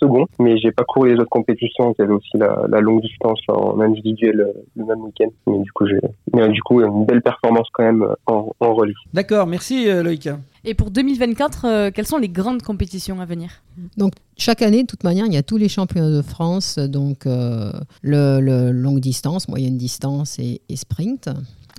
second. Mais j'ai pas couru les autres compétitions. Il y avait aussi la, la longue distance en individuel le même week-end. Mais du coup, j'ai, mais du coup, une belle performance quand même en, en relais. D'accord, merci Loïc. Et pour 2024, euh, quelles sont les grandes compétitions à venir? Donc chaque année, de toute manière, il y a tous les championnats de France, donc euh, le, longue distance, moyenne distance et, sprint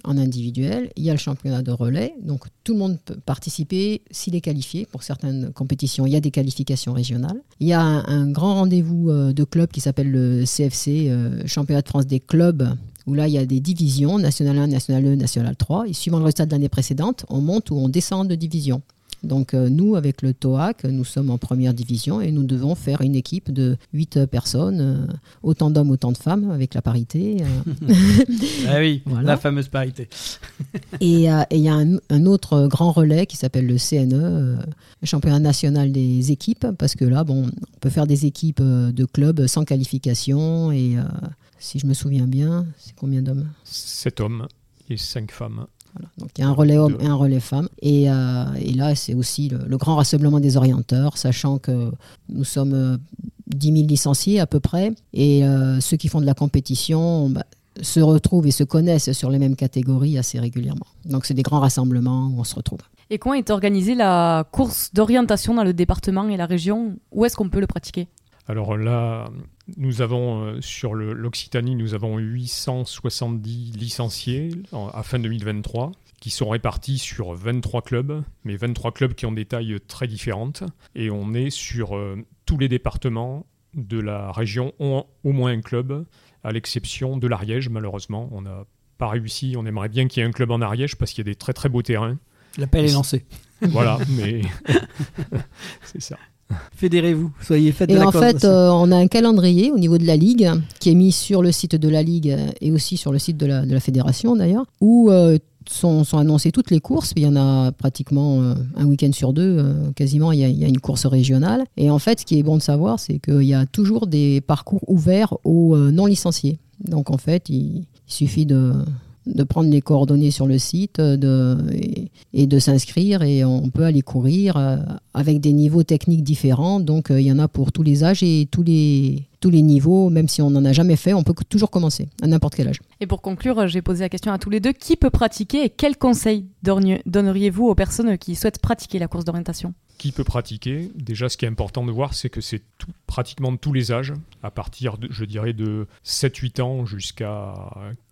en individuel. Il y a le championnat de relais, donc tout le monde peut participer s'il est qualifié. Pour certaines compétitions, il y a des qualifications régionales. Il y a un, grand rendez-vous euh, de clubs qui s'appelle le CFC, Championnat de France des clubs où là, il y a des divisions, National 1, National 2, National 3. Et suivant le résultat de l'année précédente, on monte ou on descend de division. Donc euh, nous, avec le TOAC, nous sommes en première division et nous devons faire une équipe de 8 personnes, euh, autant d'hommes, autant de femmes, avec la parité. Euh. *laughs* ah oui, *laughs* la fameuse parité. *laughs* et il y a un, autre grand relais qui s'appelle le CNE, championnat national des équipes, parce que là, bon, on peut faire des équipes de clubs sans qualification et si je me souviens bien, c'est combien d'hommes 7 hommes et 5 femmes. Donc il y a un relais homme et un relais femme. Et, euh, et là, c'est aussi le, grand rassemblement des orienteurs, sachant que nous sommes 10 euh, 000 licenciés à peu près. Et euh, ceux qui font de la compétition bah, se retrouvent et se connaissent sur les mêmes catégories assez régulièrement. Donc c'est des grands rassemblements où on se retrouve. Et comment est organisée la course d'orientation dans le département et la région? Où est-ce qu'on peut le pratiquer? Alors là, nous avons sur l'Occitanie, nous avons 870 licenciés à fin 2023 qui sont répartis sur 23 clubs, mais 23 clubs qui ont des tailles très différentes. Et on est sur euh, tous les départements de la région ont au moins un club, à l'exception de l'Ariège, malheureusement. On n'a pas réussi, on aimerait bien qu'il y ait un club en Ariège parce qu'il y a des très très beaux terrains. L'appel est lancé. Voilà, mais *laughs* *laughs* c'est ça. Fédérez-vous, soyez faites Et de la en fait, euh, on a un calendrier au niveau de la Ligue qui est mis sur le site de la Ligue et aussi sur le site de la, de la fédération d'ailleurs, où euh, sont, annoncées toutes les courses. Il y en a pratiquement euh, un week-end sur deux, euh, quasiment, il y, a, une course régionale. Et en fait, ce qui est bon de savoir, c'est qu'il y a toujours des parcours ouverts aux euh, non licenciés. Donc en fait, il, suffit de, de prendre les coordonnées sur le site de, et, de s'inscrire et on peut aller courir avec des niveaux techniques différents. Donc il y en a pour tous les âges et tous les, tous les niveaux, même si on n'en a jamais fait, on peut toujours commencer à n'importe quel âge. Et pour conclure, j'ai posé la question à tous les deux qui peut pratiquer et quels conseils donneriez-vous aux personnes qui souhaitent pratiquer la course d'orientation? Qui peut pratiquer? Déjà, ce qui est important de voir, c'est que c'est pratiquement de tous les âges, à partir, de, je dirais, de 7-8 ans jusqu'à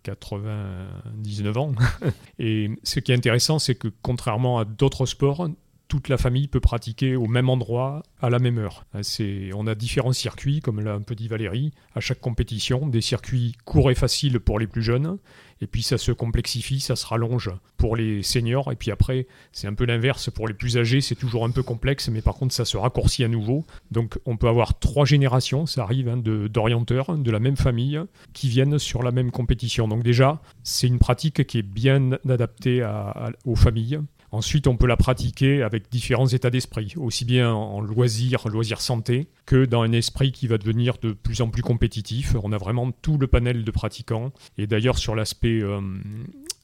99 ans. *laughs* et ce qui est intéressant, c'est que contrairement à d'autres sports, toute la famille peut pratiquer au même endroit à la même heure. on a différents circuits, comme l'a un peu dit Valérie, à chaque compétition, des circuits courts et faciles pour les plus jeunes, et puis ça se complexifie, ça se rallonge pour les seniors, et puis après c'est un peu l'inverse pour les plus âgés, c'est toujours un peu complexe, mais par contre ça se raccourcit à nouveau. Donc on peut avoir trois générations, ça arrive, hein, d'orienteurs de, la même famille qui viennent sur la même compétition. Donc déjà c'est une pratique qui est bien adaptée aux familles Ensuite, on peut la pratiquer avec différents états d'esprit, aussi bien en loisir, loisir santé, que dans un esprit qui va devenir de plus en plus compétitif. On a vraiment tout le panel de pratiquants. Et d'ailleurs, sur l'aspect euh,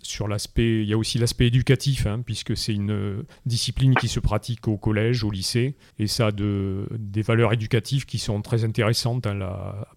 sur l'aspect, il y a aussi l'aspect éducatif, hein, puisque c'est une discipline qui se pratique au collège, au lycée, et ça a de, des valeurs éducatives qui sont très intéressantes hein,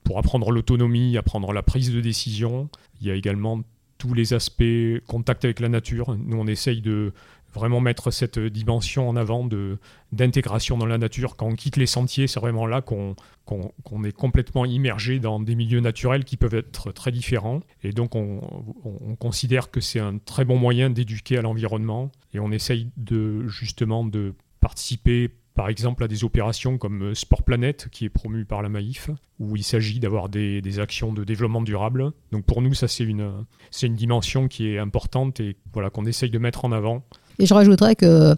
pour apprendre l'autonomie, apprendre la prise de décision. Il y a également tous les aspects contact avec la nature. Nous, on essaye de vraiment mettre cette dimension en avant de, d'intégration dans la nature. Quand on quitte les sentiers, c'est vraiment là qu'on, qu'on, est complètement immergé dans des milieux naturels qui peuvent être très différents. Et donc on, on, considère que c'est un très bon moyen d'éduquer à l'environnement. Et on essaye de justement de participer par exemple à des opérations comme Sport Planète, qui est promu par la Maïf, où il s'agit d'avoir des, des, actions de développement durable. Donc pour nous, ça c'est une, une dimension qui est importante et voilà, qu'on essaye de mettre en avant et je rajouterais que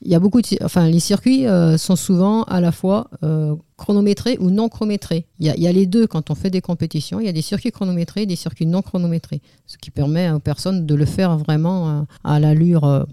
les circuits euh, sont souvent à la fois euh, chronométrés ou non chronométrés. Il y, a, les deux quand on fait des compétitions. Il y a des circuits chronométrés et des circuits non chronométrés. Ce qui permet aux personnes de le faire vraiment euh, à l'allure euh,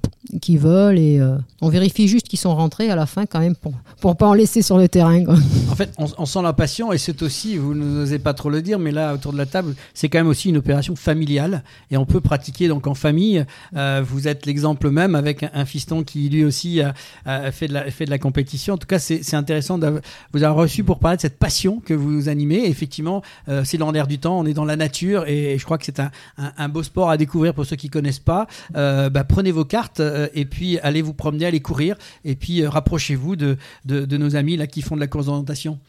qu'ils veulent. Et euh, on vérifie juste qu'ils sont rentrés à la fin quand même pour ne pas en laisser sur le terrain. En fait, on, sent la passion et c'est aussi, vous n'osez pas trop le dire, mais là, autour de la table, c'est quand même aussi une opération familiale et on peut pratiquer donc en famille. vous êtes l'exemple même avec un, fiston qui lui aussi a, fait, de la, fait de la compétition. En tout cas, c'est intéressant de vous avoir reçu pour parler de cette passion que vous animez. effectivement, euh, c'est dans l'air du temps, on est dans la nature et, je crois que c'est un, un, beau sport à découvrir pour ceux qui connaissent pas. Euh, bah, prenez vos cartes euh, et puis allez vous promener, allez courir et puis rapprochez-vous de, de, nos amis là qui font de la course d'orientation.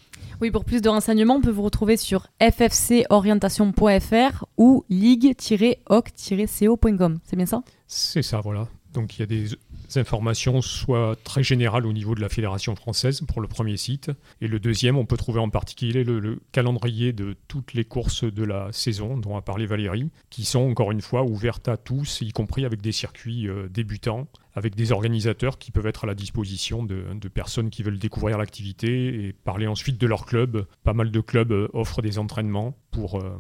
Oui, pour plus de renseignements, on peut vous retrouver sur ffcorientation.fr ou ligue-oc-co.com. C'est bien ça? C'est ça, voilà. Donc il y a des informations soit très générales au niveau de la Fédération française pour le premier site. Et le deuxième, on peut trouver en particulier le, calendrier de toutes les courses de la saison dont a parlé Valérie, qui sont encore une fois ouvertes à tous, y compris avec des circuits euh, débutants avec des organisateurs qui peuvent être à la disposition de, personnes qui veulent découvrir l'activité et parler ensuite de leur club. Pas mal de clubs euh, offrent des entraînements pour euh,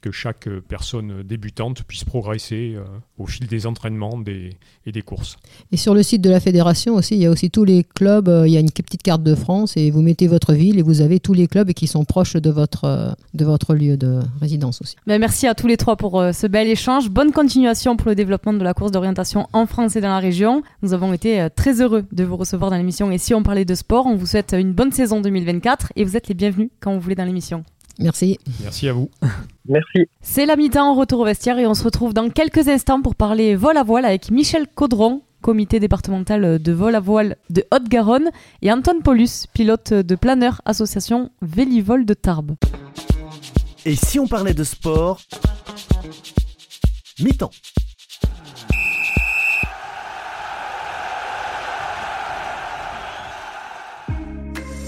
que chaque personne débutante puisse progresser euh, au fil des entraînements des, et des courses. Et sur le site de la fédération aussi, il y a aussi tous les clubs, il y a une petite carte de France et vous mettez votre ville et vous avez tous les clubs qui sont proches de votre, de votre lieu de résidence aussi. Ben, merci à tous les trois pour ce bel échange. Bonne continuation pour le développement de la course d'orientation en France et dans la région. Nous avons été euh, très heureux de vous recevoir dans l'émission. Et si on parlait de sport, on vous souhaite une bonne saison 2024 et vous êtes les bienvenus quand vous voulez dans l'émission. Merci. Merci à vous. *laughs* Merci. C'est la mi-temps, retour au vestiaire et on se retrouve dans quelques instants pour parler vol à voile avec Michel Caudron, comité départemental de vol à voile de Haute-Garonne, et Antoine Paulus, pilote de planeur association Vélivol de Tarbes. Et si on parlait de sport Mi-temps.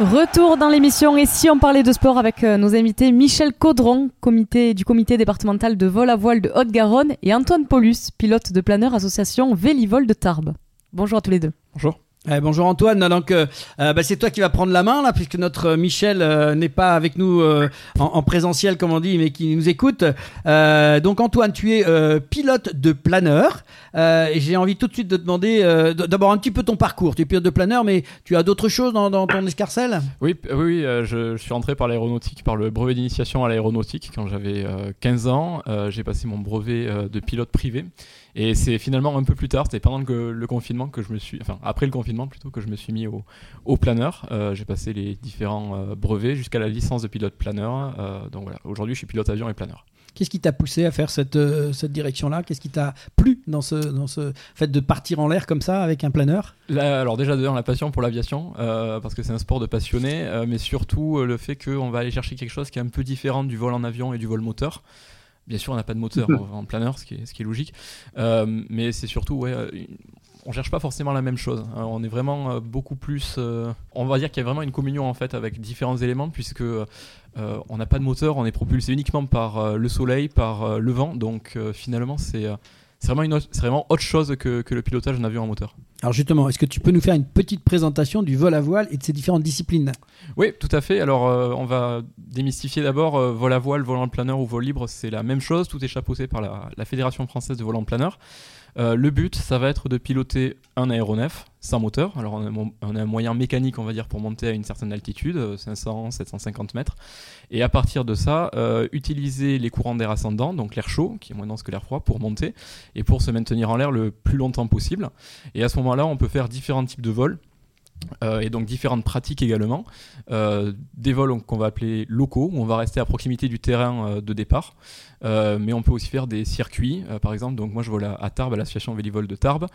Retour dans l'émission et si on parlait de sport avec euh, nos invités Michel Caudron, comité, du comité départemental de vol à voile de Haute-Garonne et Antoine Paulus, pilote de planeur association Vélivol de Tarbes. Bonjour à tous les deux. Bonjour. Eh, bonjour Antoine, donc euh, euh, bah, c'est toi qui vas prendre la main là, puisque notre Michel n'est pas avec nous en, en, présentiel comme on dit, mais qui nous écoute. donc Antoine, tu es pilote de planeur. Euh, j'ai envie tout de suite de demander euh, d'abord un petit peu ton parcours. Tu es pilote de planeur, mais tu as d'autres choses dans, ton escarcelle? Oui, oui, euh, je, suis rentré par l'aéronautique, par le brevet d'initiation à l'aéronautique quand j'avais 15 ans. j'ai passé mon brevet de pilote privé. Et c'est finalement un peu plus tard, c'était pendant le, confinement que je me suis, enfin après le confinement plutôt, que je me suis mis au, au planeur. j'ai passé les différents brevets jusqu'à la licence de pilote planeur. donc voilà, aujourd'hui je suis pilote avion et planeur. Qu'est-ce qui t'a poussé à faire cette, euh, cette direction-là? Qu'est-ce qui t'a plu dans ce, dans ce fait de partir en l'air comme ça avec un planeur? Alors déjà, la passion pour l'aviation, euh, parce que c'est un sport de passionné, euh, mais surtout le fait qu'on va aller chercher quelque chose qui est un peu différent du vol en avion et du vol moteur. Bien sûr, on n'a pas de moteur en planeur, ce qui est, ce qui est logique. mais c'est surtout, ouais, on cherche pas forcément la même chose. Hein. on est vraiment beaucoup plus. on va dire qu'il y a vraiment une communion en fait avec différents éléments, puisque euh, on n'a pas de moteur, on est propulsé uniquement par euh, le soleil, par euh, le vent. Donc finalement, c'est vraiment, vraiment autre chose que, le pilotage d'un avion en moteur. Alors justement, est-ce que tu peux nous faire une petite présentation du vol à voile et de ses différentes disciplines? Oui, tout à fait. Alors on va démystifier d'abord vol à voile, volant planeur ou vol libre, c'est la même chose. Tout est chapeauté par la, la Fédération française de volant planeur. Euh, le but, ça va être de piloter un aéronef sans moteur. Alors, on a, un moyen mécanique, on va dire, pour monter à une certaine altitude, 500, euh, 750 mètres. Et à partir de ça, euh, utiliser les courants d'air ascendant, donc l'air chaud, qui est moins dense que l'air froid, pour monter et pour se maintenir en l'air le plus longtemps possible. Et à ce moment-là, on peut faire différents types de vols. Euh, et donc différentes pratiques également. Euh, des vols qu'on va appeler locaux, où on va rester à proximité du terrain euh, de départ, mais on peut aussi faire des circuits, par exemple. Donc moi je vole à, Tarbes, à l'association Vélivol de Tarbes.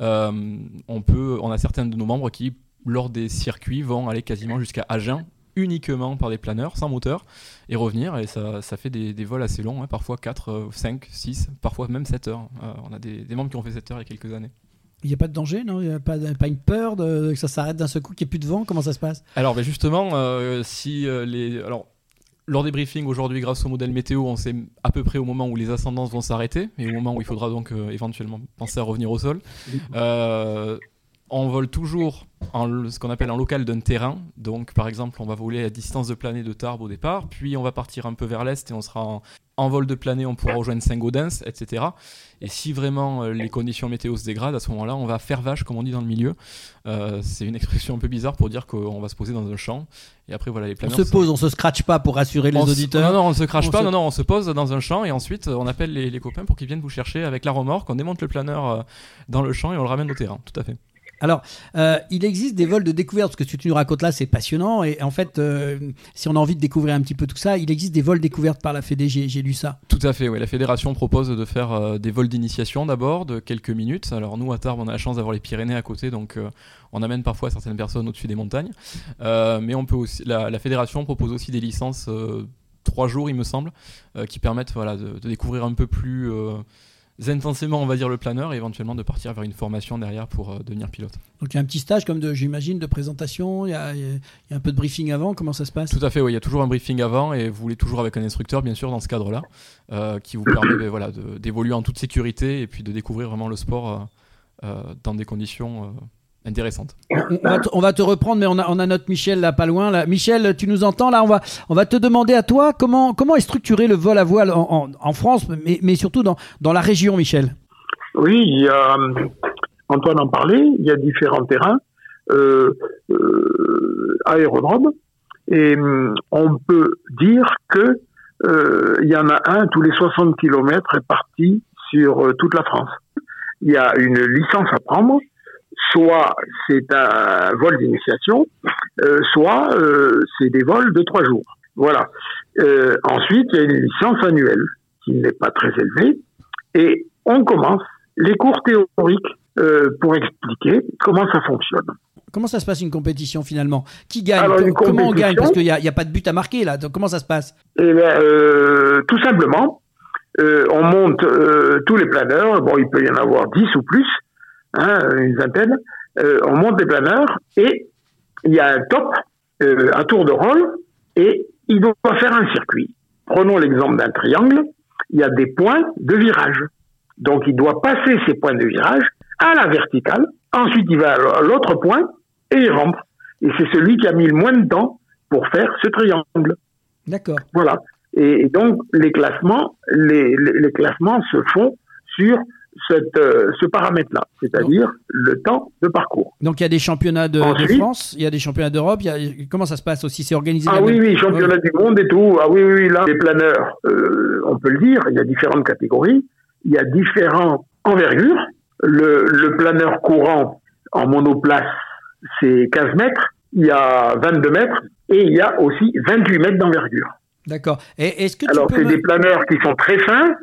on, peut, on a certains de nos membres qui, lors des circuits, vont aller quasiment jusqu'à Agen uniquement par des planeurs sans moteur et revenir et ça, ça fait des, vols assez longs, hein, parfois 4, 5, 6, parfois même 7 heures. on a des, des membres qui ont fait 7 heures il y a quelques années. Il n'y a pas de danger, non? Il n'y a pas, une peur de, que ça s'arrête d'un seul coup, qu'il n'y ait plus de vent? Comment ça se passe? Alors, ben justement, euh, si euh, les. Alors, lors des briefings aujourd'hui, grâce au modèle météo, on sait à peu près au moment où les ascendances vont s'arrêter et au moment où il faudra donc euh, éventuellement penser à revenir au sol. on vole toujours en ce qu'on appelle un local d'un terrain. Donc, par exemple, on va voler à distance de planée de Tarbes au départ, puis on va partir un peu vers l'est et on sera en, en vol de planée, on pourra rejoindre Saint-Gaudens, etc. Et si vraiment euh, les conditions météo se dégradent, à ce moment-là, on va faire vache, comme on dit dans le milieu. Euh, c'est une expression un peu bizarre pour dire qu'on va se poser dans un champ. Et après, voilà, les planeurs. On se pose, on se scratche pas pour rassurer les auditeurs. Non, non, on se crache pas. Non, non, on se pose dans un champ et ensuite on appelle les, les copains pour qu'ils viennent vous chercher avec la remorque. On démonte le planeur euh, dans le champ et on le ramène au terrain. Tout à fait. Alors, euh, il existe des vols de découverte, parce que ce que tu nous racontes là, c'est passionnant. Et en fait, euh, si on a envie de découvrir un petit peu tout ça, il existe des vols découvertes par la Fédé, j'ai lu ça. Tout à fait, oui. La fédération propose de faire euh, des vols d'initiation d'abord, de quelques minutes. Alors nous, à Tarbes, on a la chance d'avoir les Pyrénées à côté, donc on amène parfois certaines personnes au-dessus des montagnes. mais on peut aussi, la, fédération propose aussi des licences trois jours, il me semble, qui permettent voilà, de, découvrir un peu plus intensément, on va dire, le planeur et éventuellement de partir vers une formation derrière pour devenir pilote. Donc il y a un petit stage comme de, j'imagine, de présentation, il y, a, un peu de briefing avant, comment ça se passe? Tout à fait, oui, il y a toujours un briefing avant et vous voulez toujours avec un instructeur, bien sûr, dans ce cadre-là, qui vous permet ben, voilà, d'évoluer en toute sécurité et puis de découvrir vraiment le sport dans des conditions intéressante. On va, te, reprendre, mais on a, on a notre Michel là pas loin. Là. Michel, tu nous entends là? On va, on va te demander à toi comment, comment est structuré le vol à voile en, en, France, mais, mais, surtout dans, dans la région, Michel. Oui, Antoine en parlait, il y a différents terrains, euh, euh, aérodromes, et hum, on peut dire que euh, il y en a un tous les 60 km répartis sur toute la France. Il y a une licence à prendre soit c'est un vol d'initiation, euh, soit euh, c'est des vols de trois jours. Voilà. Euh, ensuite, il y a une licence annuelle qui n'est pas très élevée, et on commence les cours théoriques pour expliquer comment ça fonctionne. Comment ça se passe une compétition finalement? Qui gagne Comment on gagne? Parce qu'il n'y a, a, pas de but à marquer là. Donc comment ça se passe? Eh bien, tout simplement, on monte tous les planeurs. Bon, il peut y en avoir 10 ou plus hein, une vingtaine, euh, on monte des planeurs et il y a un top, euh, un tour de rôle, et il doit faire un circuit. Prenons l'exemple d'un triangle, il y a des points de virage. Donc il doit passer ces points de virage à la verticale, ensuite il va à l'autre point et il rentre. Et c'est celui qui a mis le moins de temps pour faire ce triangle. D'accord. Voilà. Et, donc les classements, les, les classements se font sur cette, euh, ce paramètre-là, c'est-à-dire le temps de parcours. Donc il y a des championnats de, France, il y a des championnats d'Europe, comment ça se passe aussi? C'est organisé Ah oui, oui, championnat du monde et tout. Ah oui, oui, là, les planeurs, euh, on peut le dire, il y a différentes catégories, il y a différentes envergures. Le, le planeur courant en monoplace, c'est 15 mètres, il y a 22 mètres et il y a aussi 28 mètres d'envergure. D'accord. Et est-ce que Alors, c'est des planeurs qui sont très fins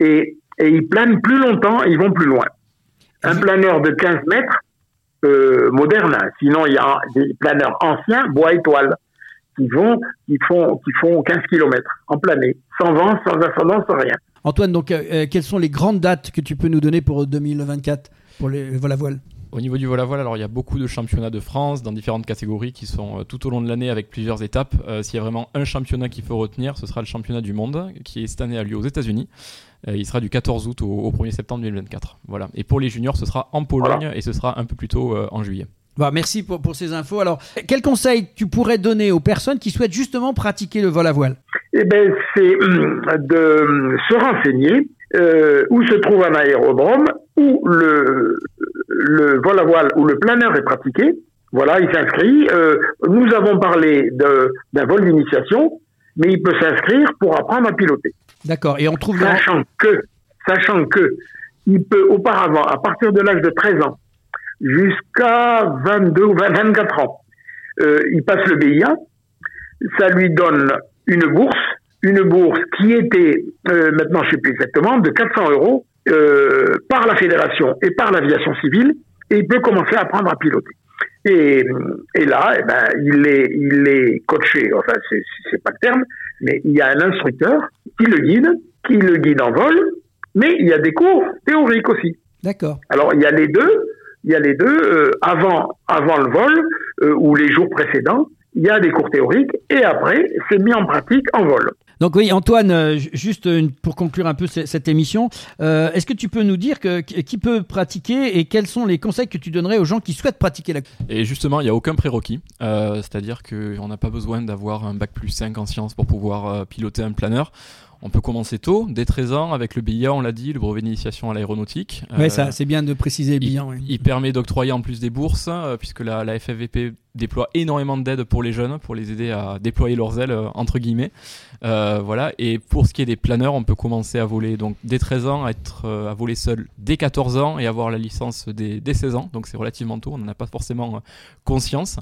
et et ils planent plus longtemps et ils vont plus loin. Un planeur de 15 mètres, euh, moderne, hein. sinon il y a des planeurs anciens, bois étoile, qui vont, qui font, qui font 15 km en plané, sans vent, sans ascendant, sans rien. Antoine, donc euh, euh, quelles sont les grandes dates que tu peux nous donner pour 2024 pour les vol à voile? Au niveau du vol à voile, alors il y a beaucoup de championnats de France dans différentes catégories qui sont tout au long de l'année avec plusieurs étapes. S'il y a vraiment un championnat qu'il faut retenir, ce sera le championnat du monde qui est cette année à lieu aux États-Unis. Euh, il sera du 14 août au, 1er septembre 2024. Voilà. Et pour les juniors, ce sera en Pologne et ce sera un peu plus tôt euh, en juillet. Bah, merci pour, pour, ces infos. Alors, quel conseil tu pourrais donner aux personnes qui souhaitent justement pratiquer le vol à voile? Eh ben, c'est hum, de se renseigner euh, où se trouve un aérodrome où le, le vol à voile ou le planeur est pratiqué. Voilà, il s'inscrit. nous avons parlé d'un vol d'initiation, mais il peut s'inscrire pour apprendre à piloter. D'accord. Et on trouve sachant que, sachant que, il peut auparavant, à partir de l'âge de 13 ans, jusqu'à 22 ou 24 ans, euh, il passe le BIA. Ça lui donne une bourse, une bourse qui était, euh, maintenant je sais plus exactement, de 400 euros euh, par la fédération et par l'aviation civile, et il peut commencer à apprendre à piloter. Et, et là, eh ben, il est, il est coaché. Enfin, c'est pas le terme, mais il y a un instructeur qui le guide, qui le guide en vol, mais il y a des cours théoriques aussi. D'accord. Alors il y a les deux, il y a les deux euh, avant avant le vol euh, ou les jours précédents, il y a des cours théoriques et après c'est mis en pratique en vol. Donc oui, Antoine, euh, juste pour conclure un peu cette émission, est-ce que tu peux nous dire que, qui peut pratiquer et quels sont les conseils que tu donnerais aux gens qui souhaitent pratiquer la Et justement, il n'y a aucun prérequis, c'est-à-dire qu'on n'a pas besoin d'avoir un bac plus 5 en sciences pour pouvoir piloter un planeur. On peut commencer tôt, dès 13 ans, avec le BIA, on l'a dit, le brevet d'initiation à l'aéronautique. Oui, ça, c'est bien de préciser le BIA. Il, permet d'octroyer en plus des bourses, euh, puisque la, la FFVP déploie énormément d'aide pour les jeunes, pour les aider à déployer leurs ailes, euh, entre guillemets. Euh, voilà. Et pour ce qui est des planeurs, on peut commencer à voler donc dès 13 ans, à, être, à voler seul dès 14 ans et avoir la licence dès, dès 16 ans. Donc c'est relativement tôt, on n'en a pas forcément conscience.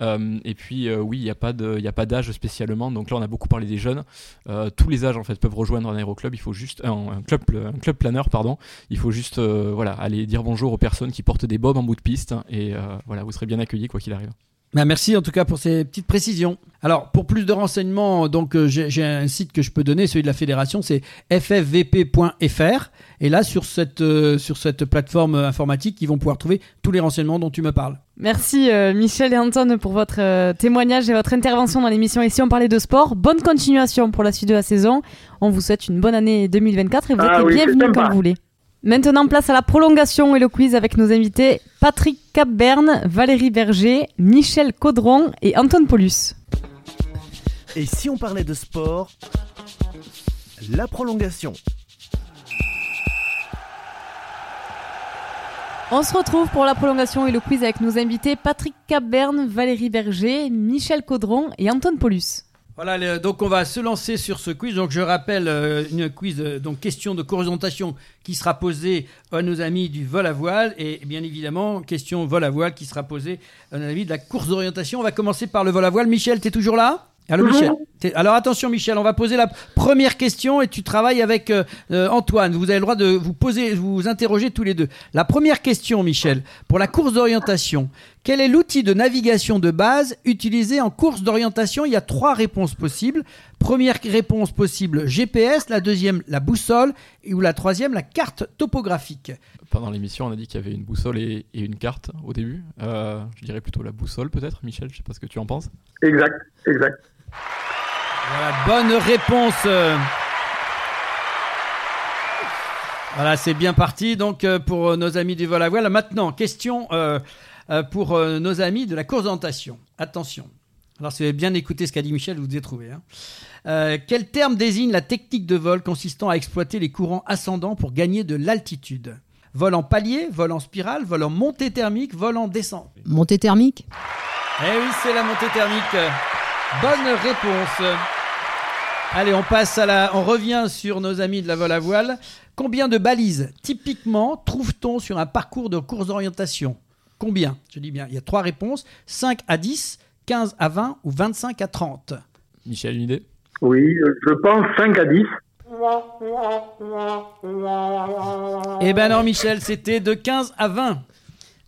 Euh, et puis euh, oui, il n'y a pas d'âge spécialement. Donc là, on a beaucoup parlé des jeunes. Euh, tous les âges en fait peuvent rejoindre un aéroclub. Il faut juste un, club, un club planeur, pardon. Il faut juste voilà aller dire bonjour aux personnes qui portent des bobs en bout de piste et voilà, vous serez bien accueillis quoi qu'il arrive. Bah, merci en tout cas pour ces petites précisions. Alors, pour plus de renseignements, donc euh, j'ai un site que je peux donner, celui de la fédération, c'est ffvp.fr. Et là, sur cette, euh, sur cette plateforme informatique, ils vont pouvoir trouver tous les renseignements dont tu me parles. Merci euh, Michel et Anton pour votre euh, témoignage et votre intervention dans l'émission Et si on parlait de sport. Bonne continuation pour la suite de la saison. On vous souhaite une bonne année 2024 et vous Ah êtes les oui, bienvenus quand vous voulez. Maintenant, place à la prolongation et le quiz avec nos invités Patrick Capberne, Valérie Berger, Michel Caudron et Anton Paulus. Et si on parlait de sport La prolongation. On se retrouve pour la prolongation et le quiz avec nos invités Patrick Capberne, Valérie Berger, Michel Caudron et Anton Paulus. Voilà, donc on va se lancer sur ce quiz. Donc je rappelle euh, une quiz, euh, donc question de corrigentation qui sera posée à nos amis du vol à voile et bien évidemment question vol à voile qui sera posée à nos amis de la course d'orientation. On va commencer par le vol à voile. Michel, tu es toujours là? Allô. Michel Alors attention Michel, on va poser la première question et tu travailles avec euh, euh, Antoine. Vous avez le droit de vous poser, vous interroger tous les deux. La première question Michel, pour la course d'orientation, quel est l'outil de navigation de base utilisé en course d'orientation? Il y a trois réponses possibles. Première réponse possible GPS, la deuxième la boussole et ou la troisième la carte topographique. Pendant l'émission, on a dit qu'il y avait une boussole et, et une carte au début. Euh, je dirais plutôt la boussole peut-être, Michel, je sais pas ce que tu en penses. Exact, exact. Voilà, bonne réponse. euh. Voilà, c'est bien parti donc euh, pour euh, nos amis du vol à voile. Maintenant, question euh, pour nos amis de la course d'orientation. Attention. Alors, si vous avez bien écouté ce qu'a dit Michel, vous devez trouver. hein. Euh, quel terme désigne la technique de vol consistant à exploiter les courants ascendants pour gagner de l'altitude? Vol en palier, vol en spirale, vol en montée thermique, vol en descente. Montée thermique? Eh oui, c'est la montée thermique. Bonne réponse. Allez, on passe à la. On revient sur nos amis de la vol à voile. Combien de balises typiquement trouve-t-on sur un parcours de course d'orientation? Combien? Je dis bien, il y a trois réponses 5 à 10, 15 à 20 ou 25 à 30. Michel, une idée? Oui, euh, je pense 5 à 10. Eh ben non, Michel, c'était de 15 à 20.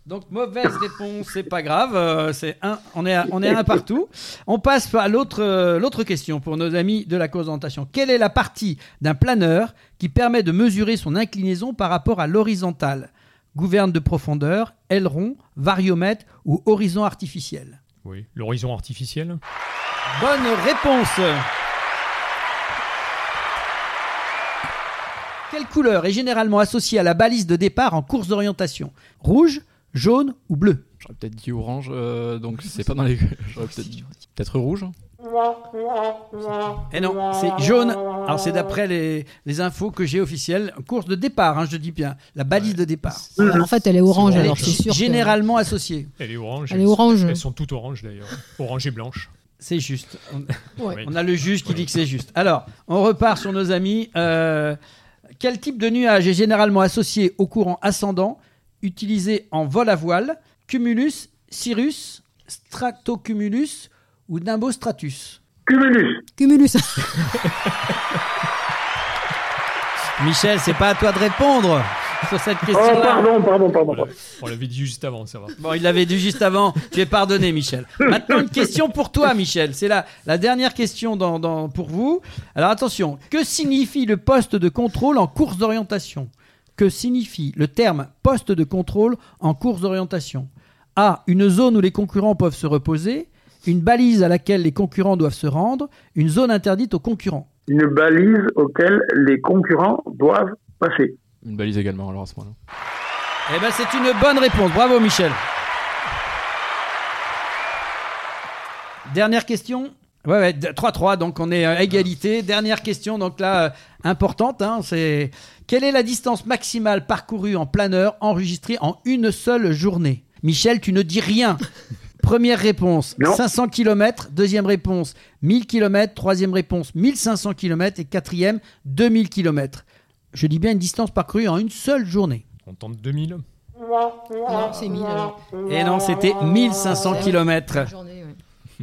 Donc mauvaise réponse, c'est pas grave, euh, c'est un, on est à, on est à un partout. On passe à l'autre euh, l'autre question pour nos amis de la course d'orientation. Quelle est la partie d'un planeur qui permet de mesurer son inclinaison par rapport à l'horizontale? Gouverne de profondeur, aileron, variomètre ou horizon artificiel? Oui, l'horizon artificiel? Bonne réponse. Quelle couleur est généralement associée à la balise de départ en course d'orientation? Rouge, jaune ou bleu J'aurais peut-être dit orange, euh, donc c'est pas dans les. *laughs* J'aurais peut-être dit peut-être rouge. Eh non, c'est jaune. Alors c'est d'après les, les infos que j'ai officielles. Course de départ, hein, je dis bien. La balise de départ. En fait, elle est orange, alors est c'est sûr. que- généralement associée. Elle est orange. Elle est orange. Elles sont toutes oranges d'ailleurs. Orange et blanche. C'est juste. On, Ouais. Oui. *laughs* on a le juge qui dit que c'est juste. Alors, on repart sur nos amis. Euh, quel type de nuage est généralement associé au courant ascendant, utilisé en vol à voile Cumulus, Cirrus, Stratocumulus ou Nimbostratus Cumulus. Cumulus. *laughs* Michel, c'est pas à toi de répondre sur cette Oh, question-là. pardon, pardon, pardon. On l'avait- on l'avait dit juste avant, ça va. Bon, il l'avait dit juste avant. Tu es pardonné, Michel. Maintenant, une question pour toi, Michel. C'est la, la dernière question dans, dans- pour vous. Alors, attention. Que signifie le poste de contrôle en course d'orientation? Que signifie le terme poste de contrôle en course d'orientation A. Une zone où les concurrents peuvent se reposer. Une balise à laquelle les concurrents doivent se rendre. Une zone interdite aux concurrents. Une balise auquel les concurrents doivent passer. Une balise également, alors à ce moment-là. Eh ben, c'est une bonne réponse. Bravo, Michel. Dernière question. Ouais, ouais, d- 3-3, donc on est à égalité. Dernière question, donc là, euh, importante, hein, c'est quelle est la distance maximale parcourue en planeur enregistrée en une seule journée? Michel, tu ne dis rien. *laughs* Première réponse, Non. 500 km. Deuxième réponse, 1000 km. Troisième réponse, 1500 km. Et quatrième, 2000 km. Je dis bien une distance parcourue en une seule journée. On tente 2000. Non, c'est 1000. alors. Et non, c'était 1500 km.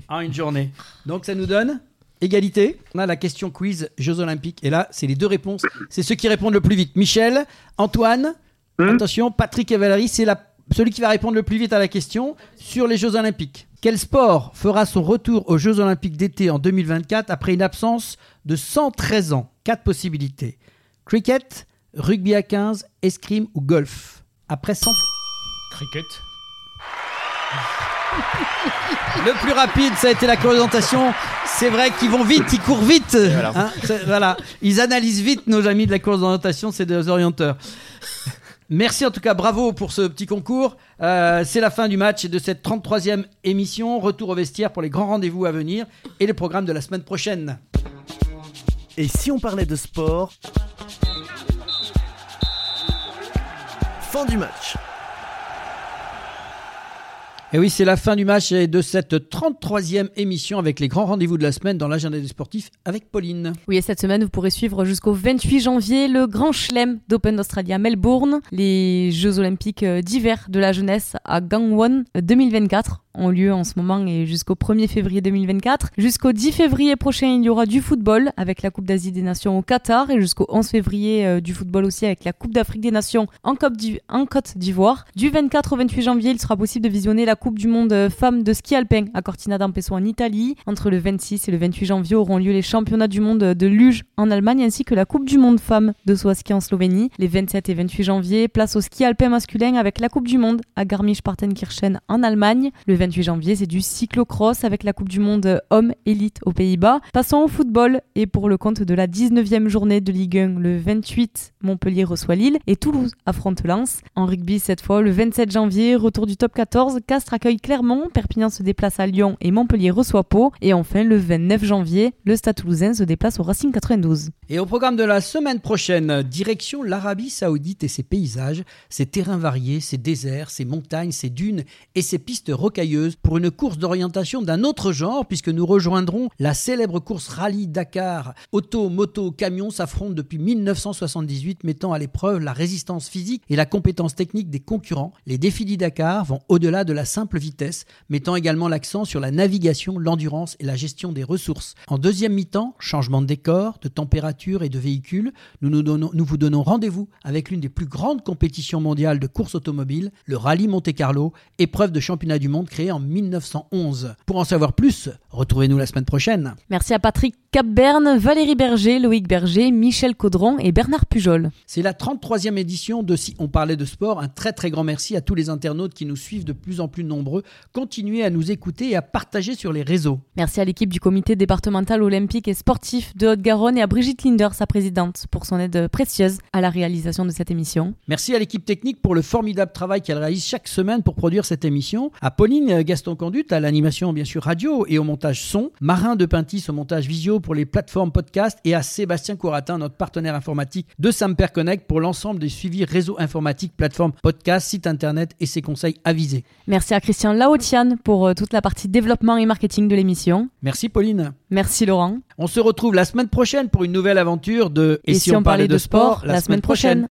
*laughs* en une journée. Donc ça nous donne égalité. On a la question quiz Jeux Olympiques. Et là, c'est les deux réponses. C'est ceux qui répondent le plus vite. Michel, Antoine, Hmm attention, Patrick et Valérie, c'est la celui qui va répondre le plus vite à la question sur les Jeux Olympiques. Quel sport fera son retour aux Jeux Olympiques d'été en 2024 après une absence de 113 ans? Quatre possibilités. Cricket, rugby à 15, escrime ou golf? Après 100... Cricket. Le plus rapide, ça a été la coordination. C'est vrai qu'ils vont vite, ils courent vite. Voilà. Hein, voilà. Ils analysent vite nos amis de la course d'orientation, c'est des orienteurs. Merci en tout cas, bravo pour ce petit concours. Euh, c'est la fin du match et de cette 33e émission. Retour au vestiaire pour les grands rendez-vous à venir et les programmes de la semaine prochaine. Et si on parlait de sport? Fin du match. Et oui, c'est la fin du match et de cette 33e émission avec les grands rendez-vous de la semaine dans l'agenda des sportifs avec Pauline. Oui, et cette semaine, vous pourrez suivre jusqu'au 28 janvier le Grand Chelem d'Open d'Australie à Melbourne, les Jeux Olympiques euh, d'hiver de la jeunesse à Gangwon euh, 2024 ont lieu en ce moment et jusqu'au 1er février 2024. Jusqu'au 10 février prochain, il y aura du football avec la Coupe d'Asie des Nations au Qatar et jusqu'au 11 février euh, du football aussi avec la Coupe d'Afrique des Nations en Côte d'Ivoire. Du 24 au 28 janvier, il sera possible de visionner la Coupe du monde euh, femmes de ski alpin à Cortina d'Ampezzo en Italie. Entre le 26 et le 28 janvier auront lieu les championnats du monde de luge en Allemagne ainsi que la Coupe du monde femmes de saut ski en Slovénie. Les 27 et 28 janvier, place au ski alpin masculin avec la Coupe du monde à Garmisch-Partenkirchen en Allemagne. Le 28 janvier, c'est du cyclocross avec la Coupe du monde homme élite aux Pays-Bas. Passons au football et pour le compte de la 19e journée de Ligue 1, le 28, Montpellier reçoit Lille et Toulouse affronte Lens. En rugby cette fois, le 27 janvier, retour du top 14, Castres accueille Clermont, Perpignan se déplace à Lyon et Montpellier reçoit Pau. Et enfin, le 29 janvier, le Stade toulousain se déplace au Racing 92. Et au programme de la semaine prochaine, direction l'Arabie Saoudite et ses paysages, ses terrains variés, ses déserts, ses montagnes, ses dunes et ses pistes rocailleuses pour une course d'orientation d'un autre genre puisque nous rejoindrons la célèbre course Rallye Dakar. Auto, moto, camion s'affrontent depuis 1978 mettant à l'épreuve la résistance physique et la compétence technique des concurrents. Les défis du Dakar vont au-delà de la simple vitesse, mettant également l'accent sur la navigation, l'endurance et la gestion des ressources. En deuxième mi-temps, changement de décor, de température et de véhicule, nous, nous, vous donnons rendez-vous avec l'une des plus grandes compétitions mondiales de course automobile, le Rallye Monte-Carlo, épreuve de championnat du monde en 1911. Pour en savoir plus, retrouvez-nous la semaine prochaine. Merci à Patrick Capberne, Valérie Berger, Loïc Berger, Michel Caudron et Bernard Pujol. C'est la 33e édition de Si on parlait de sport. Un très très grand merci à tous les internautes qui nous suivent de plus en plus nombreux. Continuez à nous écouter et à partager sur les réseaux. Merci à l'équipe du comité départemental olympique et sportif de Haute-Garonne et à Brigitte Linder, sa présidente, pour son aide précieuse à la réalisation de cette émission. Merci à l'équipe technique pour le formidable travail qu'elle réalise chaque semaine pour produire cette émission. À Pauline Gaston Conduite, à l'animation bien sûr radio et au montage son. Marin de Pintis au montage visio pour les plateformes podcast. Et à Sébastien Couratin, notre partenaire informatique de Samper Connect pour l'ensemble des suivis réseaux informatiques, plateformes podcast, site internet et ses conseils avisés. Merci à Christian Laotian pour euh, toute la partie développement et marketing de l'émission. Merci Pauline. Merci Laurent. On se retrouve la semaine prochaine pour une nouvelle aventure de Et si on parlait de sport la semaine prochaine